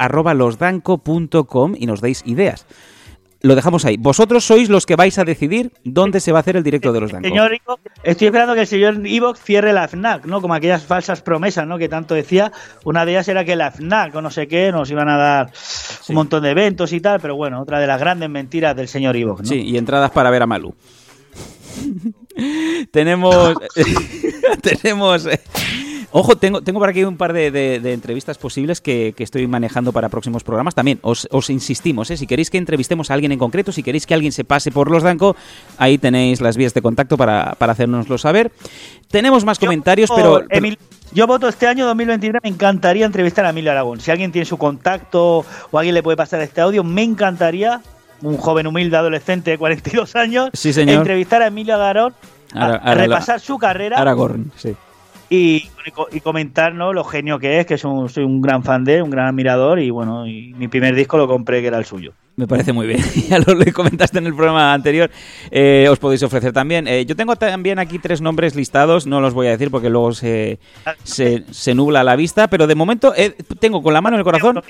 y nos deis ideas. Lo dejamos ahí. Vosotros sois los que vais a decidir dónde se va a hacer el directo de los Danco.
Señor Ivo, estoy esperando que el señor Ivox cierre la FNAC, ¿no? Como aquellas falsas promesas, ¿no? Que tanto decía. Una de ellas era que la FNAC o no sé qué nos iban a dar un montón de eventos y tal, pero bueno, otra de las grandes mentiras del señor Ivox, ¿no?
Sí, y entradas para ver a Malú. [LAUGHS] tenemos. [LAUGHS] [LAUGHS] tenemos. Eh, Ojo, tengo, tengo por aquí un par de, de- de entrevistas posibles que, que estoy manejando para próximos programas. También os, os insistimos, ¿eh? si queréis que entrevistemos a alguien en concreto, si queréis que alguien se pase por los Danco, ahí tenéis las vías de contacto para, para hacérnoslo saber. Tenemos más comentarios,
Yo,
pero, pero-
Emil- yo voto este año 2023, me encantaría entrevistar a Emilio Aragón. Si alguien tiene su contacto o alguien le puede pasar este audio, me encantaría, un joven humilde adolescente de 42 años,
Sí, señor.
entrevistar a Emilio Aragón, a- repasar su carrera
Aragorn, sí.
Y, y comentarnos lo genio que es, que es un- soy un gran fan de él, un gran admirador y bueno, y mi primer disco lo compré que era el suyo.
Me parece muy bien. [LAUGHS] ya lo, lo comentaste en el programa anterior. Eh, os podéis ofrecer también. Eh, yo tengo también aquí tres nombres listados. No los voy a decir porque luego se, se, se nubla la vista. Pero de momento eh, tengo con la mano en el corazón.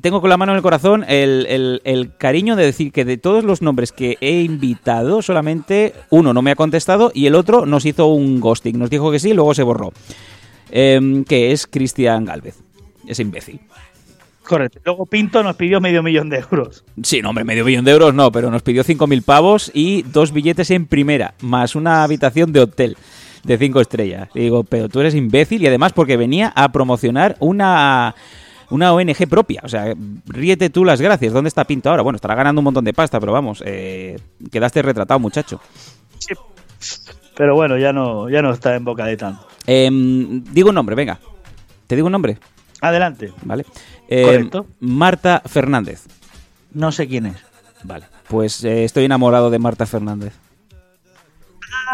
Tengo con la mano en el corazón el, el- el cariño de decir que de todos los nombres que he invitado, solamente uno no me ha contestado y el otro nos hizo un ghosting. Nos dijo que sí y luego se borró. Em, que es Cristian Galvez. Ese imbécil.
Correcto. Luego Pinto nos pidió medio millón de euros.
Sí, no, hombre, medio millón de euros no, pero nos pidió 5.000 pavos y dos billetes en primera, más una habitación de hotel de cinco estrellas. Y digo, pero tú eres imbécil y además porque venía a promocionar una, una ONG propia. O sea, ríete tú las gracias. ¿Dónde está Pinto ahora? Bueno, estará ganando un montón de pasta, pero vamos, eh, quedaste retratado, muchacho.
Pero bueno, ya no, ya no está en boca de tanto.
Em, digo un nombre, venga. ¿Te digo un nombre?
Adelante.
Vale. Em,
Correcto.
Marta Fernández.
No sé quién es.
Vale. Pues eh, estoy enamorado de Marta Fernández.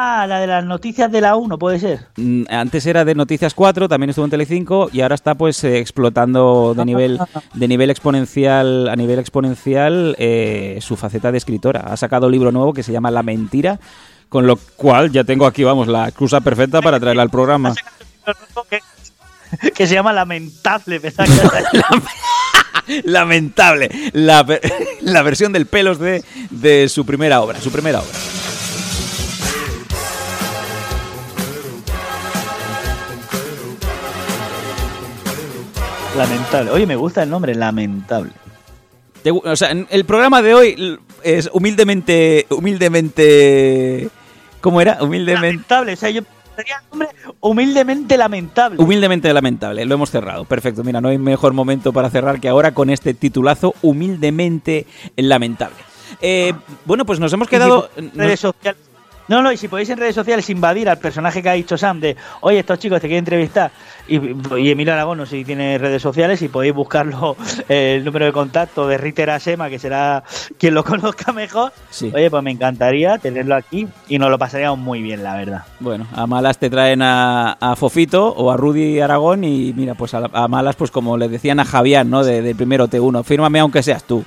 Ah, la de las noticias de la 1, puede ser.
Mm, Antes era de Noticias 4, también estuvo en Telecinco y ahora está pues eh, explotando de nivel de nivel exponencial a nivel exponencial eh, su faceta de escritora. Ha sacado un libro nuevo que se llama La mentira, con lo cual ya tengo aquí vamos la excusa perfecta para traerla al programa. [LAUGHS]
Que, se llama Lamentable. [LAUGHS] [LAUGHS]
Lamentable, la, la versión del pelos de, de su primera obra, su primera obra.
Lamentable. Oye, me gusta el nombre, Lamentable.
Te o sea, en- el programa de hoy es humildemente, humildemente, ¿cómo era? Humildemente.
Lamentable. O sea, yo sería el nombre humildemente lamentable.
Humildemente lamentable, lo hemos cerrado. Perfecto, mira, no hay mejor momento para cerrar que ahora con este titulazo, humildemente lamentable. Eh, bueno, pues nos hemos quedado...
redes sociales. No, no, y si podéis en redes sociales invadir al personaje que ha dicho Sam de, oye, estos chicos te quieren entrevistar, y, y Emilio Aragón no sé si tiene redes sociales y podéis buscarlo eh, [LAUGHS] el número de contacto de Ritter Asema, que será quien lo [LAUGHS] conozca mejor.
Sí.
Oye, pues me encantaría tenerlo aquí y nos lo pasaríamos muy bien, la verdad.
Bueno, a malas te traen a, a Fofito o a Rudy Aragón y mira, pues a, a malas, pues como le decían a Javier, ¿no? De, del primero T1, fírmame aunque seas tú.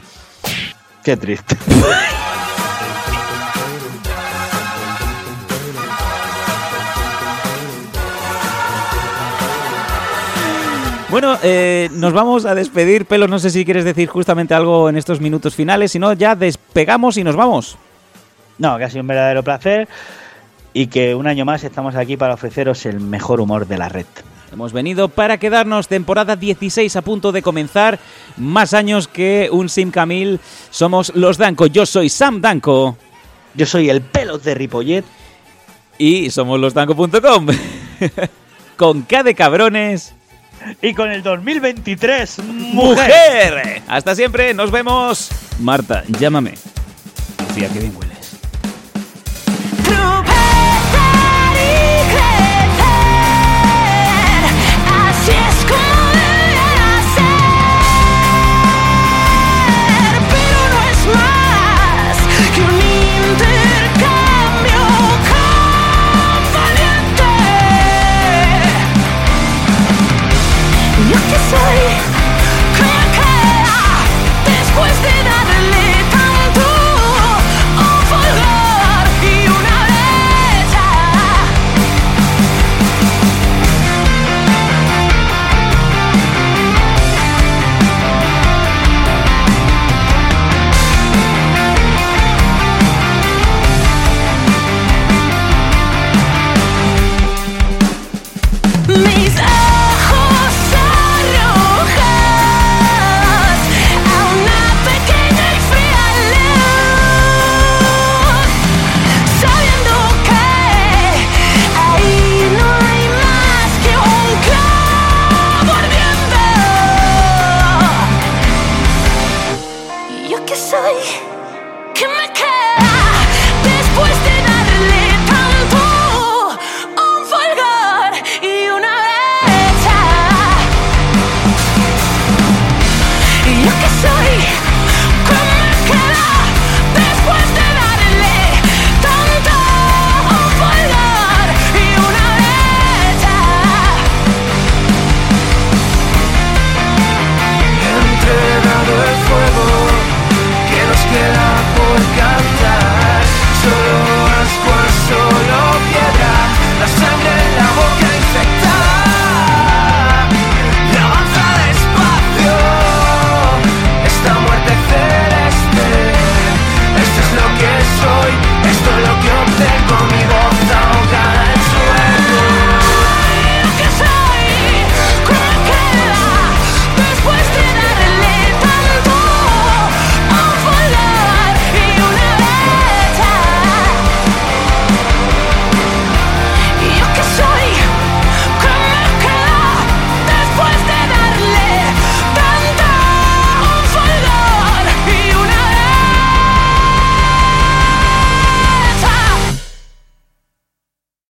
Qué triste. [LAUGHS]
Bueno, eh, nos vamos a despedir. Pelos, no sé si quieres decir justamente algo en estos minutos finales. Si no, ya despegamos y nos vamos.
No, que ha sido un verdadero placer y que un año más estamos aquí para ofreceros el mejor humor de la red.
Hemos venido para quedarnos temporada 16 a punto de comenzar. Más años que un Sim Camil. Somos los Danco. Yo soy Sam Danco.
Yo soy el pelos de Ripollet.
Y somos losdanco.com. [LAUGHS] Con K de cabrones.
Y con el 2023, mujer.
¡Mujer! Hasta siempre, nos vemos. Marta, llámame. Lucía, que bien huele.